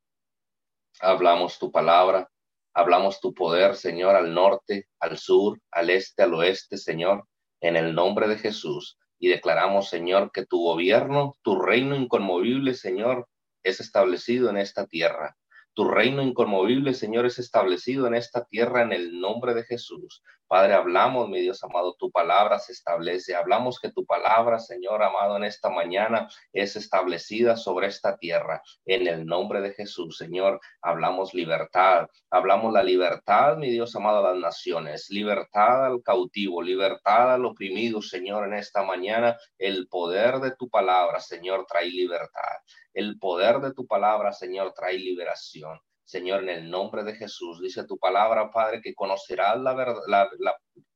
hablamos tu palabra, hablamos tu poder, Señor, al norte, al sur, al este, al oeste, Señor, en el nombre de Jesús. Y declaramos, Señor, que tu gobierno, tu reino inconmovible, Señor, es establecido en esta tierra. Tu reino inconmovible, Señor, es establecido en esta tierra en el nombre de Jesús. Padre, hablamos, mi Dios amado, tu palabra se establece. Hablamos que tu palabra, Señor amado, en esta mañana es establecida sobre esta tierra. En el nombre de Jesús, Señor, hablamos libertad. Hablamos la libertad, mi Dios amado, a las naciones. Libertad al cautivo, libertad al oprimido, Señor, en esta mañana. El poder de tu palabra, Señor, trae libertad. El poder de tu palabra, Señor, trae liberación. Señor, en el nombre de Jesús, dice tu palabra, Padre, que conocerás la, verdad,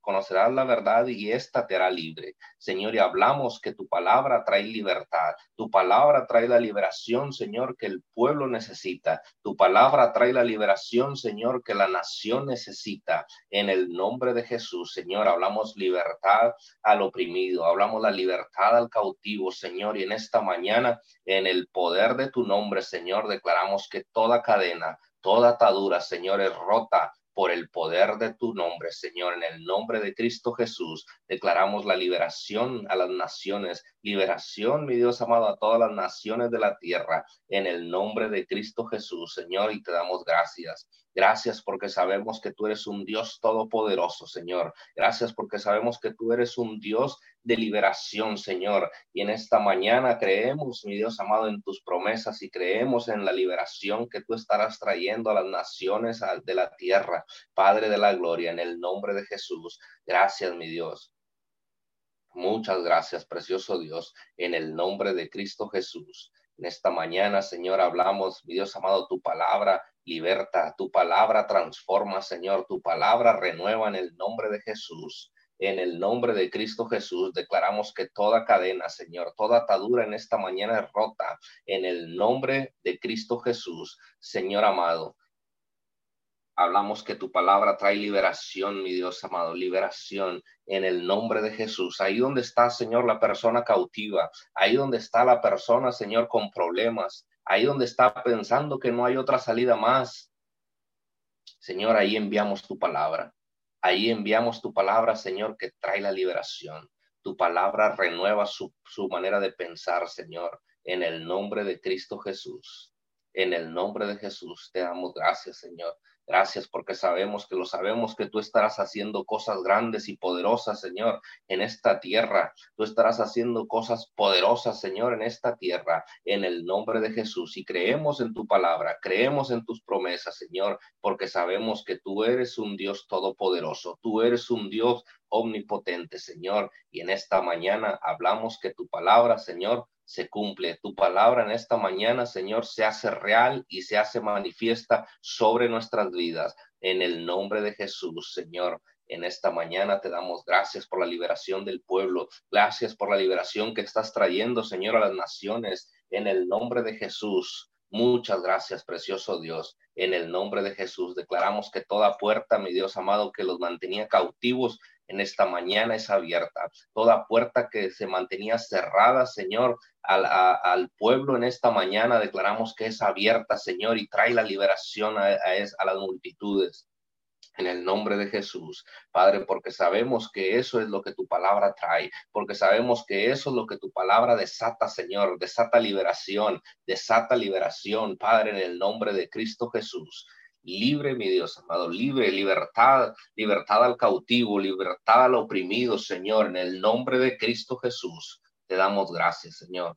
conocerás la verdad y ésta te hará libre. Señor, y hablamos que tu palabra trae libertad, tu palabra trae la liberación, Señor, que el pueblo necesita, tu palabra trae la liberación, Señor, que la nación necesita. En el nombre de Jesús, Señor, hablamos libertad al oprimido, hablamos la libertad al cautivo, Señor, y en esta mañana, en el poder de tu nombre, Señor, declaramos que toda cadena, toda atadura, Señor, es rota por el poder de tu nombre, Señor. En el nombre de Cristo Jesús, declaramos la liberación a las naciones, liberación, mi Dios amado, a todas las naciones de la tierra. En el nombre de Cristo Jesús, Señor, y te damos gracias. Gracias porque sabemos que tú eres un Dios todopoderoso, Señor. Gracias porque sabemos que tú eres un Dios de liberación, Señor. Y en esta mañana creemos, mi Dios amado, en tus promesas y creemos en la liberación que tú estarás trayendo a las naciones de la tierra. Padre de la gloria, en el nombre de Jesús. Gracias, mi Dios. Muchas gracias, precioso Dios, en el nombre de Cristo Jesús. En esta mañana, Señor, hablamos, mi Dios amado, tu palabra liberta, tu palabra transforma, Señor, tu palabra renueva en el nombre de Jesús. En el nombre de Cristo Jesús declaramos que toda cadena, Señor, toda atadura en esta mañana es rota. En el nombre de Cristo Jesús, Señor amado. Hablamos que tu palabra trae liberación, mi Dios amado, liberación en el nombre de Jesús. Ahí donde está, Señor, la persona cautiva, ahí donde está la persona, Señor, con problemas, ahí donde está pensando que no hay otra salida más. Señor, ahí enviamos tu palabra. Ahí enviamos tu palabra, Señor, que trae la liberación. Tu palabra renueva su, manera de pensar, Señor, en el nombre de Cristo Jesús. En el nombre de Jesús te damos gracias, Señor. Gracias porque sabemos que lo sabemos que tú estarás haciendo cosas grandes y poderosas, Señor, en esta tierra. Tú estarás haciendo cosas poderosas, Señor, en esta tierra, en el nombre de Jesús. Y creemos en tu palabra, creemos en tus promesas, Señor, porque sabemos que tú eres un Dios todopoderoso. Tú eres un Dios omnipotente, Señor. Y en esta mañana hablamos que tu palabra, Señor, se cumple. Tu palabra en esta mañana, Señor, se hace real y se hace manifiesta sobre nuestras vidas. En el nombre de Jesús, Señor. En esta mañana te damos gracias por la liberación del pueblo. Gracias por la liberación que estás trayendo, Señor, a las naciones. En el nombre de Jesús. Muchas gracias, precioso Dios. En el nombre de Jesús declaramos que toda puerta, mi Dios amado, que los mantenía cautivos, en esta mañana es abierta. Toda puerta que se mantenía cerrada, Señor, al, pueblo en esta mañana declaramos que es abierta, Señor, y trae la liberación a, a las multitudes en el nombre de Jesús, Padre, porque sabemos que eso es lo que tu palabra trae, porque sabemos que eso es lo que tu palabra desata, Señor, desata liberación, desata liberación, Padre, en el nombre de Cristo Jesús. Libre, mi Dios amado, libre, libertad, libertad al cautivo, libertad al oprimido, Señor, en el nombre de Cristo Jesús. Te damos gracias, Señor.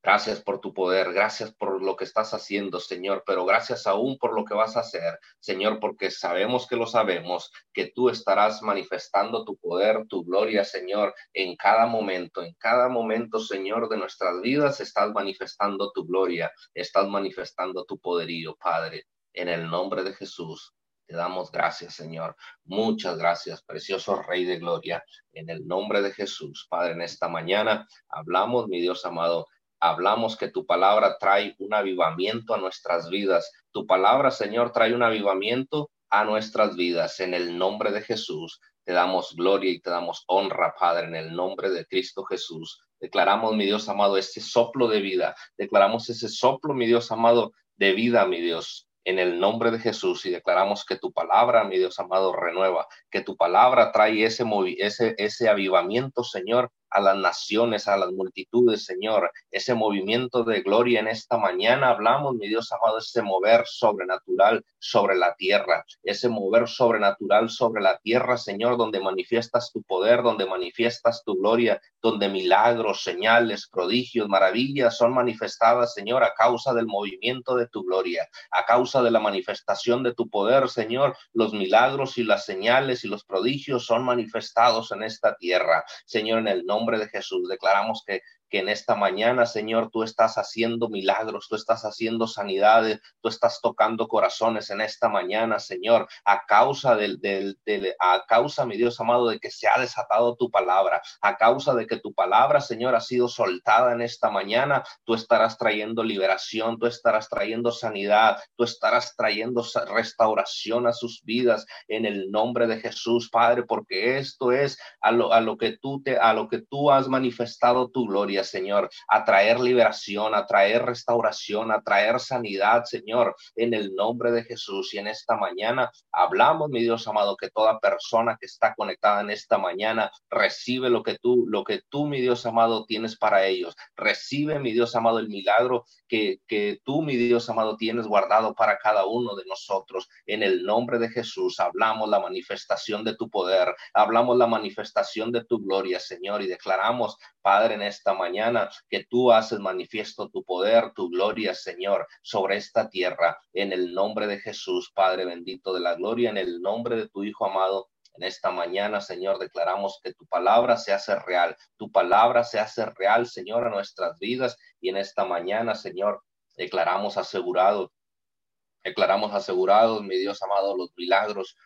Gracias por tu poder, gracias por lo que estás haciendo, Señor, pero gracias aún por lo que vas a hacer, Señor, porque sabemos que lo sabemos, que tú estarás manifestando tu poder, tu gloria, Señor, en cada momento, en cada momento, Señor, de nuestras vidas, estás manifestando tu gloria, estás manifestando tu poderío, Padre, en el nombre de Jesús. Te damos gracias, Señor. Muchas gracias, precioso Rey de Gloria. En el nombre de Jesús, Padre, en esta mañana hablamos, mi Dios amado, hablamos que tu palabra trae un avivamiento a nuestras vidas. Tu palabra, Señor, trae un avivamiento a nuestras vidas. En el nombre de Jesús, te damos gloria y te damos honra, Padre, en el nombre de Cristo Jesús. Declaramos, mi Dios amado, este soplo de vida. Declaramos ese soplo, mi Dios amado, de vida, mi Dios, en el nombre de Jesús y declaramos que tu palabra, mi Dios amado, renueva, que tu palabra trae ese, ese, ese avivamiento, Señor, a las naciones, a las multitudes, Señor. Ese movimiento de gloria en esta mañana hablamos, mi Dios amado, ese mover sobrenatural sobre la tierra, ese mover sobrenatural sobre la tierra, Señor, donde manifiestas tu poder, donde manifiestas tu gloria, donde milagros, señales, prodigios, maravillas son manifestadas, Señor, a causa del movimiento de tu gloria, a causa de la manifestación de tu poder, Señor. Los milagros y las señales y los prodigios son manifestados en esta tierra, Señor, en el nombre nombre de Jesús. Declaramos que que en esta mañana, Señor, tú estás haciendo milagros, tú estás haciendo sanidades, tú estás tocando corazones en esta mañana, Señor, a causa del, del, a causa, mi Dios amado, de que se ha desatado tu palabra, a causa de que tu palabra, Señor, ha sido soltada en esta mañana, tú estarás trayendo liberación, tú estarás trayendo sanidad, tú estarás trayendo restauración a sus vidas en el nombre de Jesús, Padre, porque esto es a lo, a lo que tú te, a lo que tú has manifestado tu gloria Señor, a traer liberación, a traer restauración, a traer sanidad, Señor, en el nombre de Jesús. Y en esta mañana hablamos, mi Dios amado, que toda persona que está conectada en esta mañana recibe lo que tú, lo que tú, mi Dios amado, tienes para ellos. Recibe, mi Dios amado, el milagro que, que tú, mi Dios amado, tienes guardado para cada uno de nosotros. En el nombre de Jesús hablamos la manifestación de tu poder, hablamos la manifestación de tu gloria, Señor, y declaramos, Padre, en esta mañana que tú haces manifiesto tu poder, tu gloria, Señor, sobre esta tierra, en el nombre de Jesús, Padre bendito de la gloria, en el nombre de tu Hijo amado. En esta mañana, Señor, declaramos que tu palabra se hace real, tu palabra se hace real, Señor, a nuestras vidas. Y en esta mañana, Señor, declaramos asegurado, declaramos asegurados, mi Dios amado, los milagros,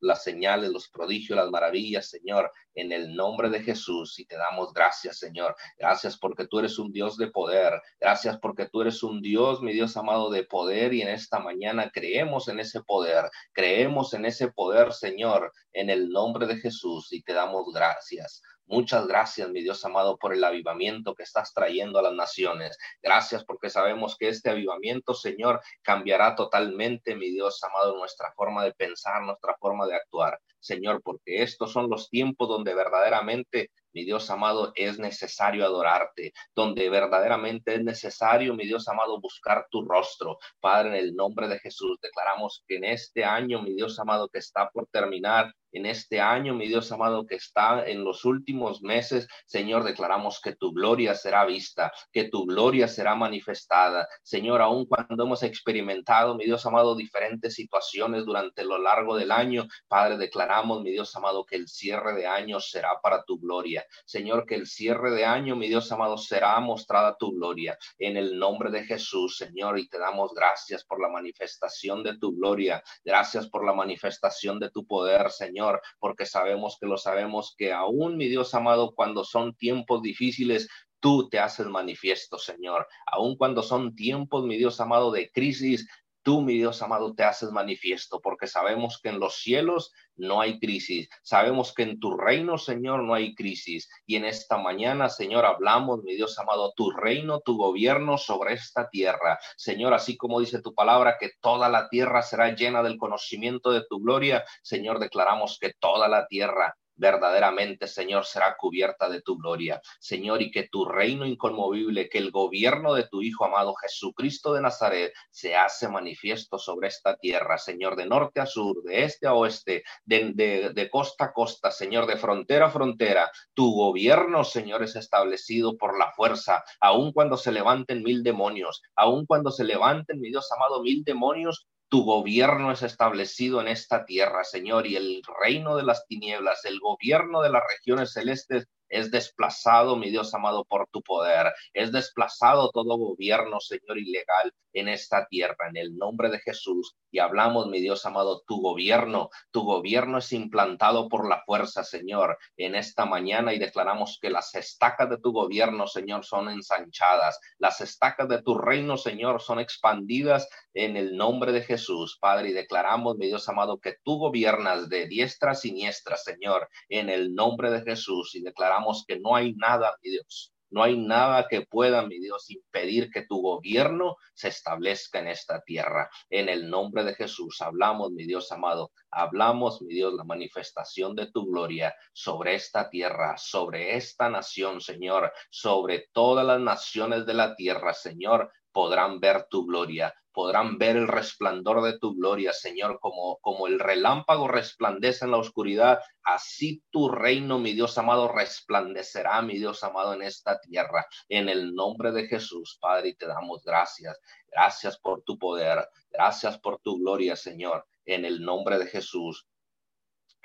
las señales, los prodigios, las maravillas, Señor, en el nombre de Jesús. Y te damos gracias, Señor. Gracias porque tú eres un Dios de poder. Gracias porque tú eres un Dios, mi Dios amado, de poder. Y en esta mañana creemos en ese poder. Creemos en ese poder, Señor, en el nombre de Jesús. Y te damos gracias. Muchas gracias, mi Dios amado, por el avivamiento que estás trayendo a las naciones. Gracias porque sabemos que este avivamiento, Señor, cambiará totalmente, mi Dios amado, nuestra forma de pensar, nuestra forma de actuar. Señor, porque estos son los tiempos donde verdaderamente mi Dios amado, es necesario adorarte, donde verdaderamente es necesario, mi Dios amado, buscar tu rostro. Padre, en el nombre de Jesús, declaramos que en este año, mi Dios amado, que está por terminar, en este año, mi Dios amado, que está en los últimos meses, Señor, declaramos que tu gloria será vista, que tu gloria será manifestada. Señor, aun cuando hemos experimentado, mi Dios amado, diferentes situaciones durante lo largo del año, Padre, declaramos, mi Dios amado, que el cierre de año será para tu gloria. Señor, que el cierre de año, mi Dios amado, será mostrada tu gloria en el nombre de Jesús, Señor, y te damos gracias por la manifestación de tu gloria. Gracias por la manifestación de tu poder, Señor, porque sabemos que lo sabemos que aún, mi Dios amado, cuando son tiempos difíciles, tú te haces manifiesto, Señor. Aun cuando son tiempos, mi Dios amado, de crisis, tú, mi Dios amado, te haces manifiesto, porque sabemos que en los cielos no hay crisis, sabemos que en tu reino, Señor, no hay crisis. Y en esta mañana, Señor, hablamos, mi Dios amado, tu reino, tu gobierno sobre esta tierra. Señor, así como dice tu palabra, que toda la tierra será llena del conocimiento de tu gloria, Señor, declaramos que toda la tierra verdaderamente, Señor, será cubierta de tu gloria. Señor, y que tu reino inconmovible, que el gobierno de tu Hijo amado Jesucristo de Nazaret se hace manifiesto sobre esta tierra, Señor, de norte a sur, de este a oeste, de, de, costa a costa, Señor, de frontera a frontera. Tu gobierno, Señor, es establecido por la fuerza, aun cuando se levanten mil demonios, aun cuando se levanten, mi Dios amado, mil demonios, tu gobierno es establecido en esta tierra, Señor, y el reino de las tinieblas, el gobierno de las regiones celestes es desplazado, mi Dios amado, por tu poder. Es desplazado todo gobierno, Señor, ilegal en esta tierra, en el nombre de Jesús. Y hablamos, mi Dios amado, tu gobierno, tu gobierno es implantado por la fuerza, Señor, en esta mañana y declaramos que las estacas de tu gobierno, Señor, son ensanchadas. Las estacas de tu reino, Señor, son expandidas en el nombre de Jesús, Padre. Y declaramos, mi Dios amado, que tú gobiernas de diestra a siniestra, Señor, en el nombre de Jesús. Y declaramos que no hay nada, mi Dios, no hay nada que pueda, mi Dios, impedir que tu gobierno se establezca en esta tierra. En el nombre de Jesús hablamos, mi Dios amado, hablamos, mi Dios, la manifestación de tu gloria sobre esta tierra, sobre esta nación, Señor, sobre todas las naciones de la tierra, Señor, podrán ver tu gloria, podrán ver el resplandor de tu gloria, Señor, como, como el relámpago resplandece en la oscuridad, así tu reino, mi Dios amado, resplandecerá, mi Dios amado, en esta tierra. En el nombre de Jesús, Padre, y te damos gracias. Gracias por tu poder, gracias por tu gloria, Señor. En el nombre de Jesús,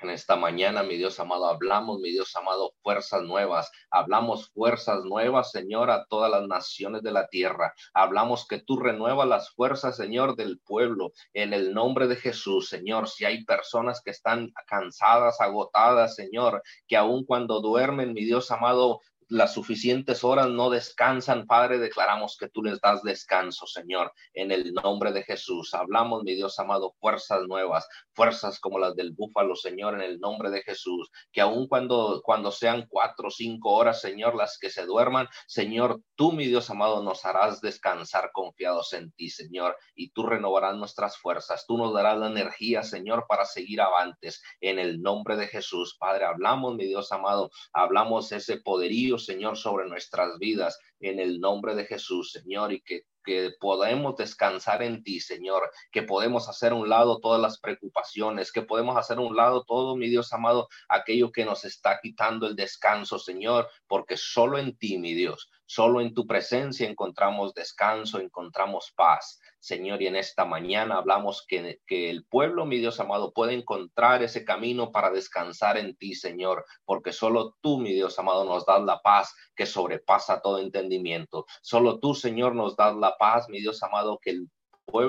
en esta mañana, mi Dios amado, hablamos, mi Dios amado, fuerzas nuevas. Hablamos fuerzas nuevas, Señor, a todas las naciones de la tierra. Hablamos que tú renuevas las fuerzas, Señor, del pueblo. En el nombre de Jesús, Señor, si hay personas que están cansadas, agotadas, Señor, que aun cuando duermen, mi Dios amado, las suficientes horas no descansan, Padre, declaramos que tú les das descanso, Señor, en el nombre de Jesús. Hablamos, mi Dios amado, fuerzas nuevas, fuerzas como las del búfalo, Señor, en el nombre de Jesús, que aun cuando, cuando sean cuatro o cinco horas, Señor, las que se duerman, Señor, tú, mi Dios amado, nos harás descansar confiados en ti, Señor, y tú renovarás nuestras fuerzas, tú nos darás la energía, Señor, para seguir avantes, en el nombre de Jesús. Padre, hablamos, mi Dios amado, hablamos ese poderío, Señor, sobre nuestras vidas en el nombre de Jesús, Señor, y que, que podemos descansar en ti, Señor, que podemos hacer a un lado todas las preocupaciones, que podemos hacer a un lado todo, mi Dios amado, aquello que nos está quitando el descanso, Señor, porque solo en ti, mi Dios, solo en tu presencia encontramos descanso, encontramos paz. Señor, y en esta mañana hablamos que, el pueblo, mi Dios amado, puede encontrar ese camino para descansar en ti, Señor, porque solo tú, mi Dios amado, nos das la paz que sobrepasa todo entendimiento. Solo tú, Señor, nos das la paz, mi Dios amado, que el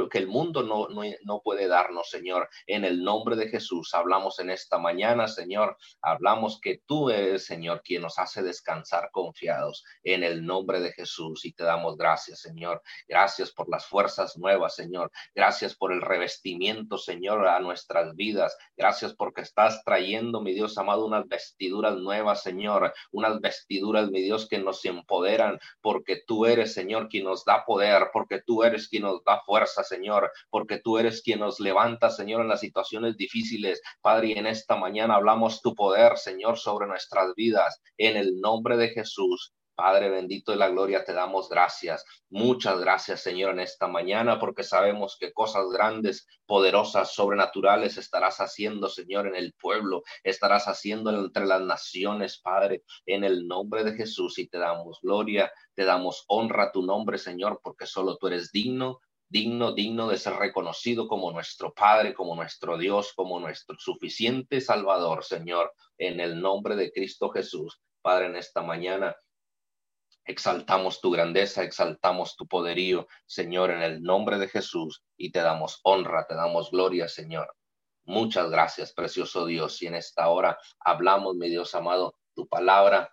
que el mundo no, no, puede darnos, Señor. En el nombre de Jesús hablamos en esta mañana, Señor. Hablamos que tú eres, Señor, quien nos hace descansar confiados en el nombre de Jesús. Y te damos gracias, Señor. Gracias por las fuerzas nuevas, Señor. Gracias por el revestimiento, Señor, a nuestras vidas. Gracias porque estás trayendo, mi Dios amado, unas vestiduras nuevas, Señor. Unas vestiduras, mi Dios, que nos empoderan porque tú eres, Señor, quien nos da poder, porque tú eres quien nos da fuerza Señor, porque tú eres quien nos levanta, Señor, en las situaciones difíciles. Padre, y en esta mañana hablamos tu poder, Señor, sobre nuestras vidas, en el nombre de Jesús. Padre bendito de la gloria, te damos gracias. Muchas gracias, Señor, en esta mañana, porque sabemos que cosas grandes, poderosas, sobrenaturales estarás haciendo, Señor, en el pueblo, estarás haciendo entre las naciones, Padre, en el nombre de Jesús. Y te damos gloria, te damos honra a tu nombre, Señor, porque solo tú eres digno digno, digno de ser reconocido como nuestro Padre, como nuestro Dios, como nuestro suficiente Salvador, Señor, en el nombre de Cristo Jesús. Padre, en esta mañana exaltamos tu grandeza, exaltamos tu poderío, Señor, en el nombre de Jesús, y te damos honra, te damos gloria, Señor. Muchas gracias, precioso Dios. Y en esta hora hablamos, mi Dios amado, tu palabra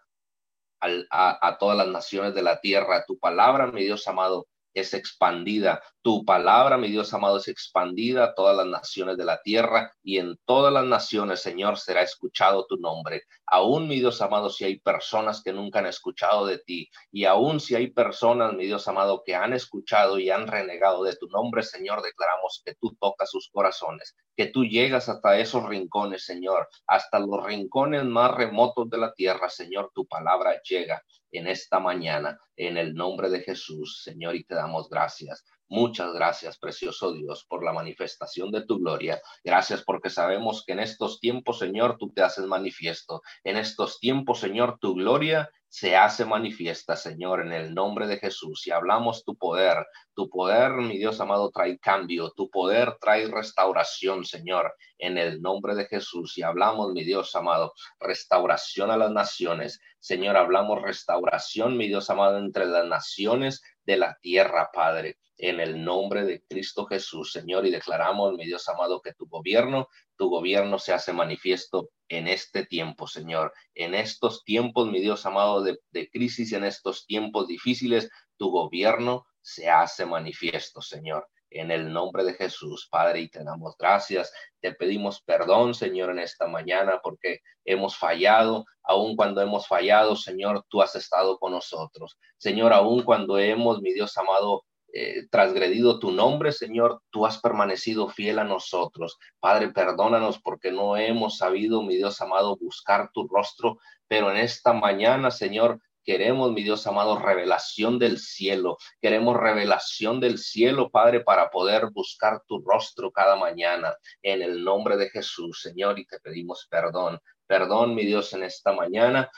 a, a, todas las naciones de la tierra, tu palabra, mi Dios amado, es expandida. Tu palabra, mi Dios amado, es expandida a todas las naciones de la tierra y en todas las naciones, Señor, será escuchado tu nombre. Aún, mi Dios amado, si hay personas que nunca han escuchado de ti y aún si hay personas, mi Dios amado, que han escuchado y han renegado de tu nombre, Señor, declaramos que tú tocas sus corazones, que tú llegas hasta esos rincones, Señor, hasta los rincones más remotos de la tierra, Señor, tu palabra llega en esta mañana, en el nombre de Jesús, Señor, y te damos gracias. Muchas gracias, precioso Dios, por la manifestación de tu gloria. Gracias porque sabemos que en estos tiempos, Señor, tú te haces manifiesto. En estos tiempos, Señor, tu gloria se hace manifiesta, Señor, en el nombre de Jesús. Y hablamos tu poder, tu poder, mi Dios amado, trae cambio, tu poder trae restauración, Señor, en el nombre de Jesús. Y hablamos, mi Dios amado, restauración a las naciones. Señor, hablamos restauración, mi Dios amado, entre las naciones de la tierra, Padre en el nombre de Cristo Jesús, Señor, y declaramos, mi Dios amado, que tu gobierno, tu gobierno se hace manifiesto en este tiempo, Señor. En estos tiempos, mi Dios amado, de, crisis, en estos tiempos difíciles, tu gobierno se hace manifiesto, Señor. En el nombre de Jesús, Padre, y te damos gracias. Te pedimos perdón, Señor, en esta mañana porque hemos fallado. Aun cuando hemos fallado, Señor, tú has estado con nosotros. Señor, aun cuando hemos, mi Dios amado, eh, transgredido tu nombre, Señor, tú has permanecido fiel a nosotros. Padre, perdónanos porque no hemos sabido, mi Dios amado, buscar tu rostro, pero en esta mañana, Señor, Queremos, mi Dios amado, revelación del cielo. Queremos revelación del cielo, Padre, para poder buscar tu rostro cada mañana. En el nombre de Jesús, Señor, y te pedimos perdón. Perdón, mi Dios, en esta mañana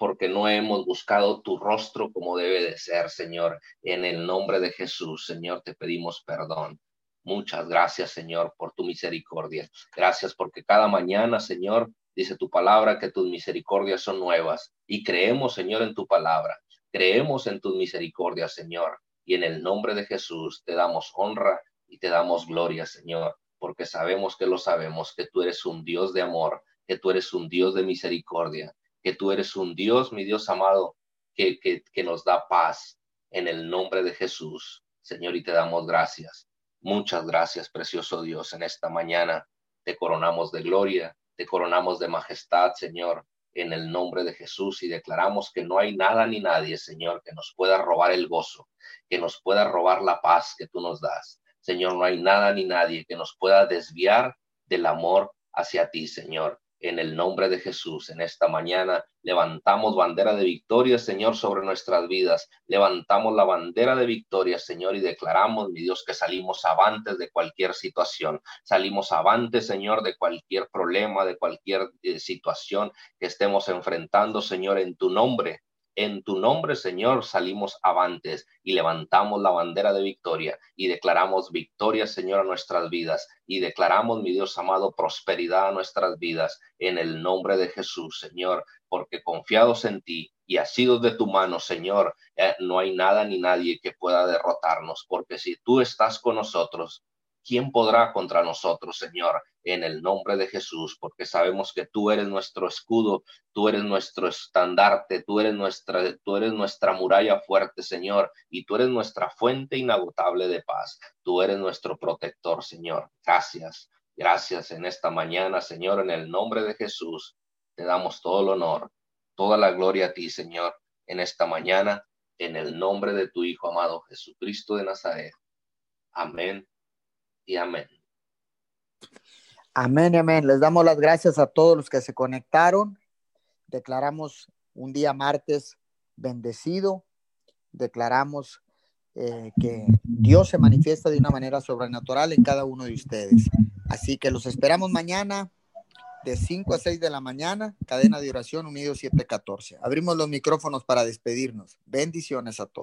porque no hemos buscado tu rostro como debe de ser, Señor. En el nombre de Jesús, Señor, te pedimos perdón. Muchas gracias, Señor, por tu misericordia. Gracias porque cada mañana, Señor, dice tu palabra que tus misericordias son nuevas. Y creemos, Señor, en tu palabra. Creemos en tus misericordias, Señor. Y en el nombre de Jesús te damos honra y te damos gloria, Señor, porque sabemos que lo sabemos, que tú eres un Dios de amor, que tú eres un Dios de misericordia, que tú eres un Dios, mi Dios amado, que, que, nos da paz en el nombre de Jesús. Señor, y te damos gracias. Muchas gracias, precioso Dios. En esta mañana te coronamos de gloria, te coronamos de majestad, Señor, en el nombre de Jesús y declaramos que no hay nada ni nadie, Señor, que nos pueda robar el gozo, que nos pueda robar la paz que tú nos das. Señor, no hay nada ni nadie que nos pueda desviar del amor hacia ti, Señor en el nombre de Jesús. En esta mañana levantamos bandera de victoria, Señor, sobre nuestras vidas. Levantamos la bandera de victoria, Señor, y declaramos, mi Dios, que salimos avantes de cualquier situación. Salimos avantes, Señor, de cualquier problema, de cualquier eh, situación que estemos enfrentando, Señor, en tu nombre. En tu nombre, Señor, salimos avantes y levantamos la bandera de victoria y declaramos victoria, Señor, a nuestras vidas. Y declaramos, mi Dios amado, prosperidad a nuestras vidas en el nombre de Jesús, Señor, porque confiados en ti y asidos de tu mano, Señor, eh, no hay nada ni nadie que pueda derrotarnos, porque si tú estás con nosotros, ¿quién podrá contra nosotros, Señor? En el nombre de Jesús, porque sabemos que tú eres nuestro escudo, tú eres nuestro estandarte, tú eres nuestra, tú eres nuestra muralla fuerte, Señor, y tú eres nuestra fuente inagotable de paz. Tú eres nuestro protector, Señor. Gracias. Gracias en esta mañana, Señor, en el nombre de Jesús. Te damos todo el honor, toda la gloria a ti, Señor, en esta mañana, en el nombre de tu Hijo amado Jesucristo de Nazaret. Amén y amén. Amén, amén. Les damos las gracias a todos los que se conectaron. Declaramos un día martes bendecido. Declaramos eh, que Dios se manifiesta de una manera sobrenatural en cada uno de ustedes. Así que los esperamos mañana de 5 a 6 de la mañana, cadena de oración unido 714. Abrimos los micrófonos para despedirnos. Bendiciones a todos.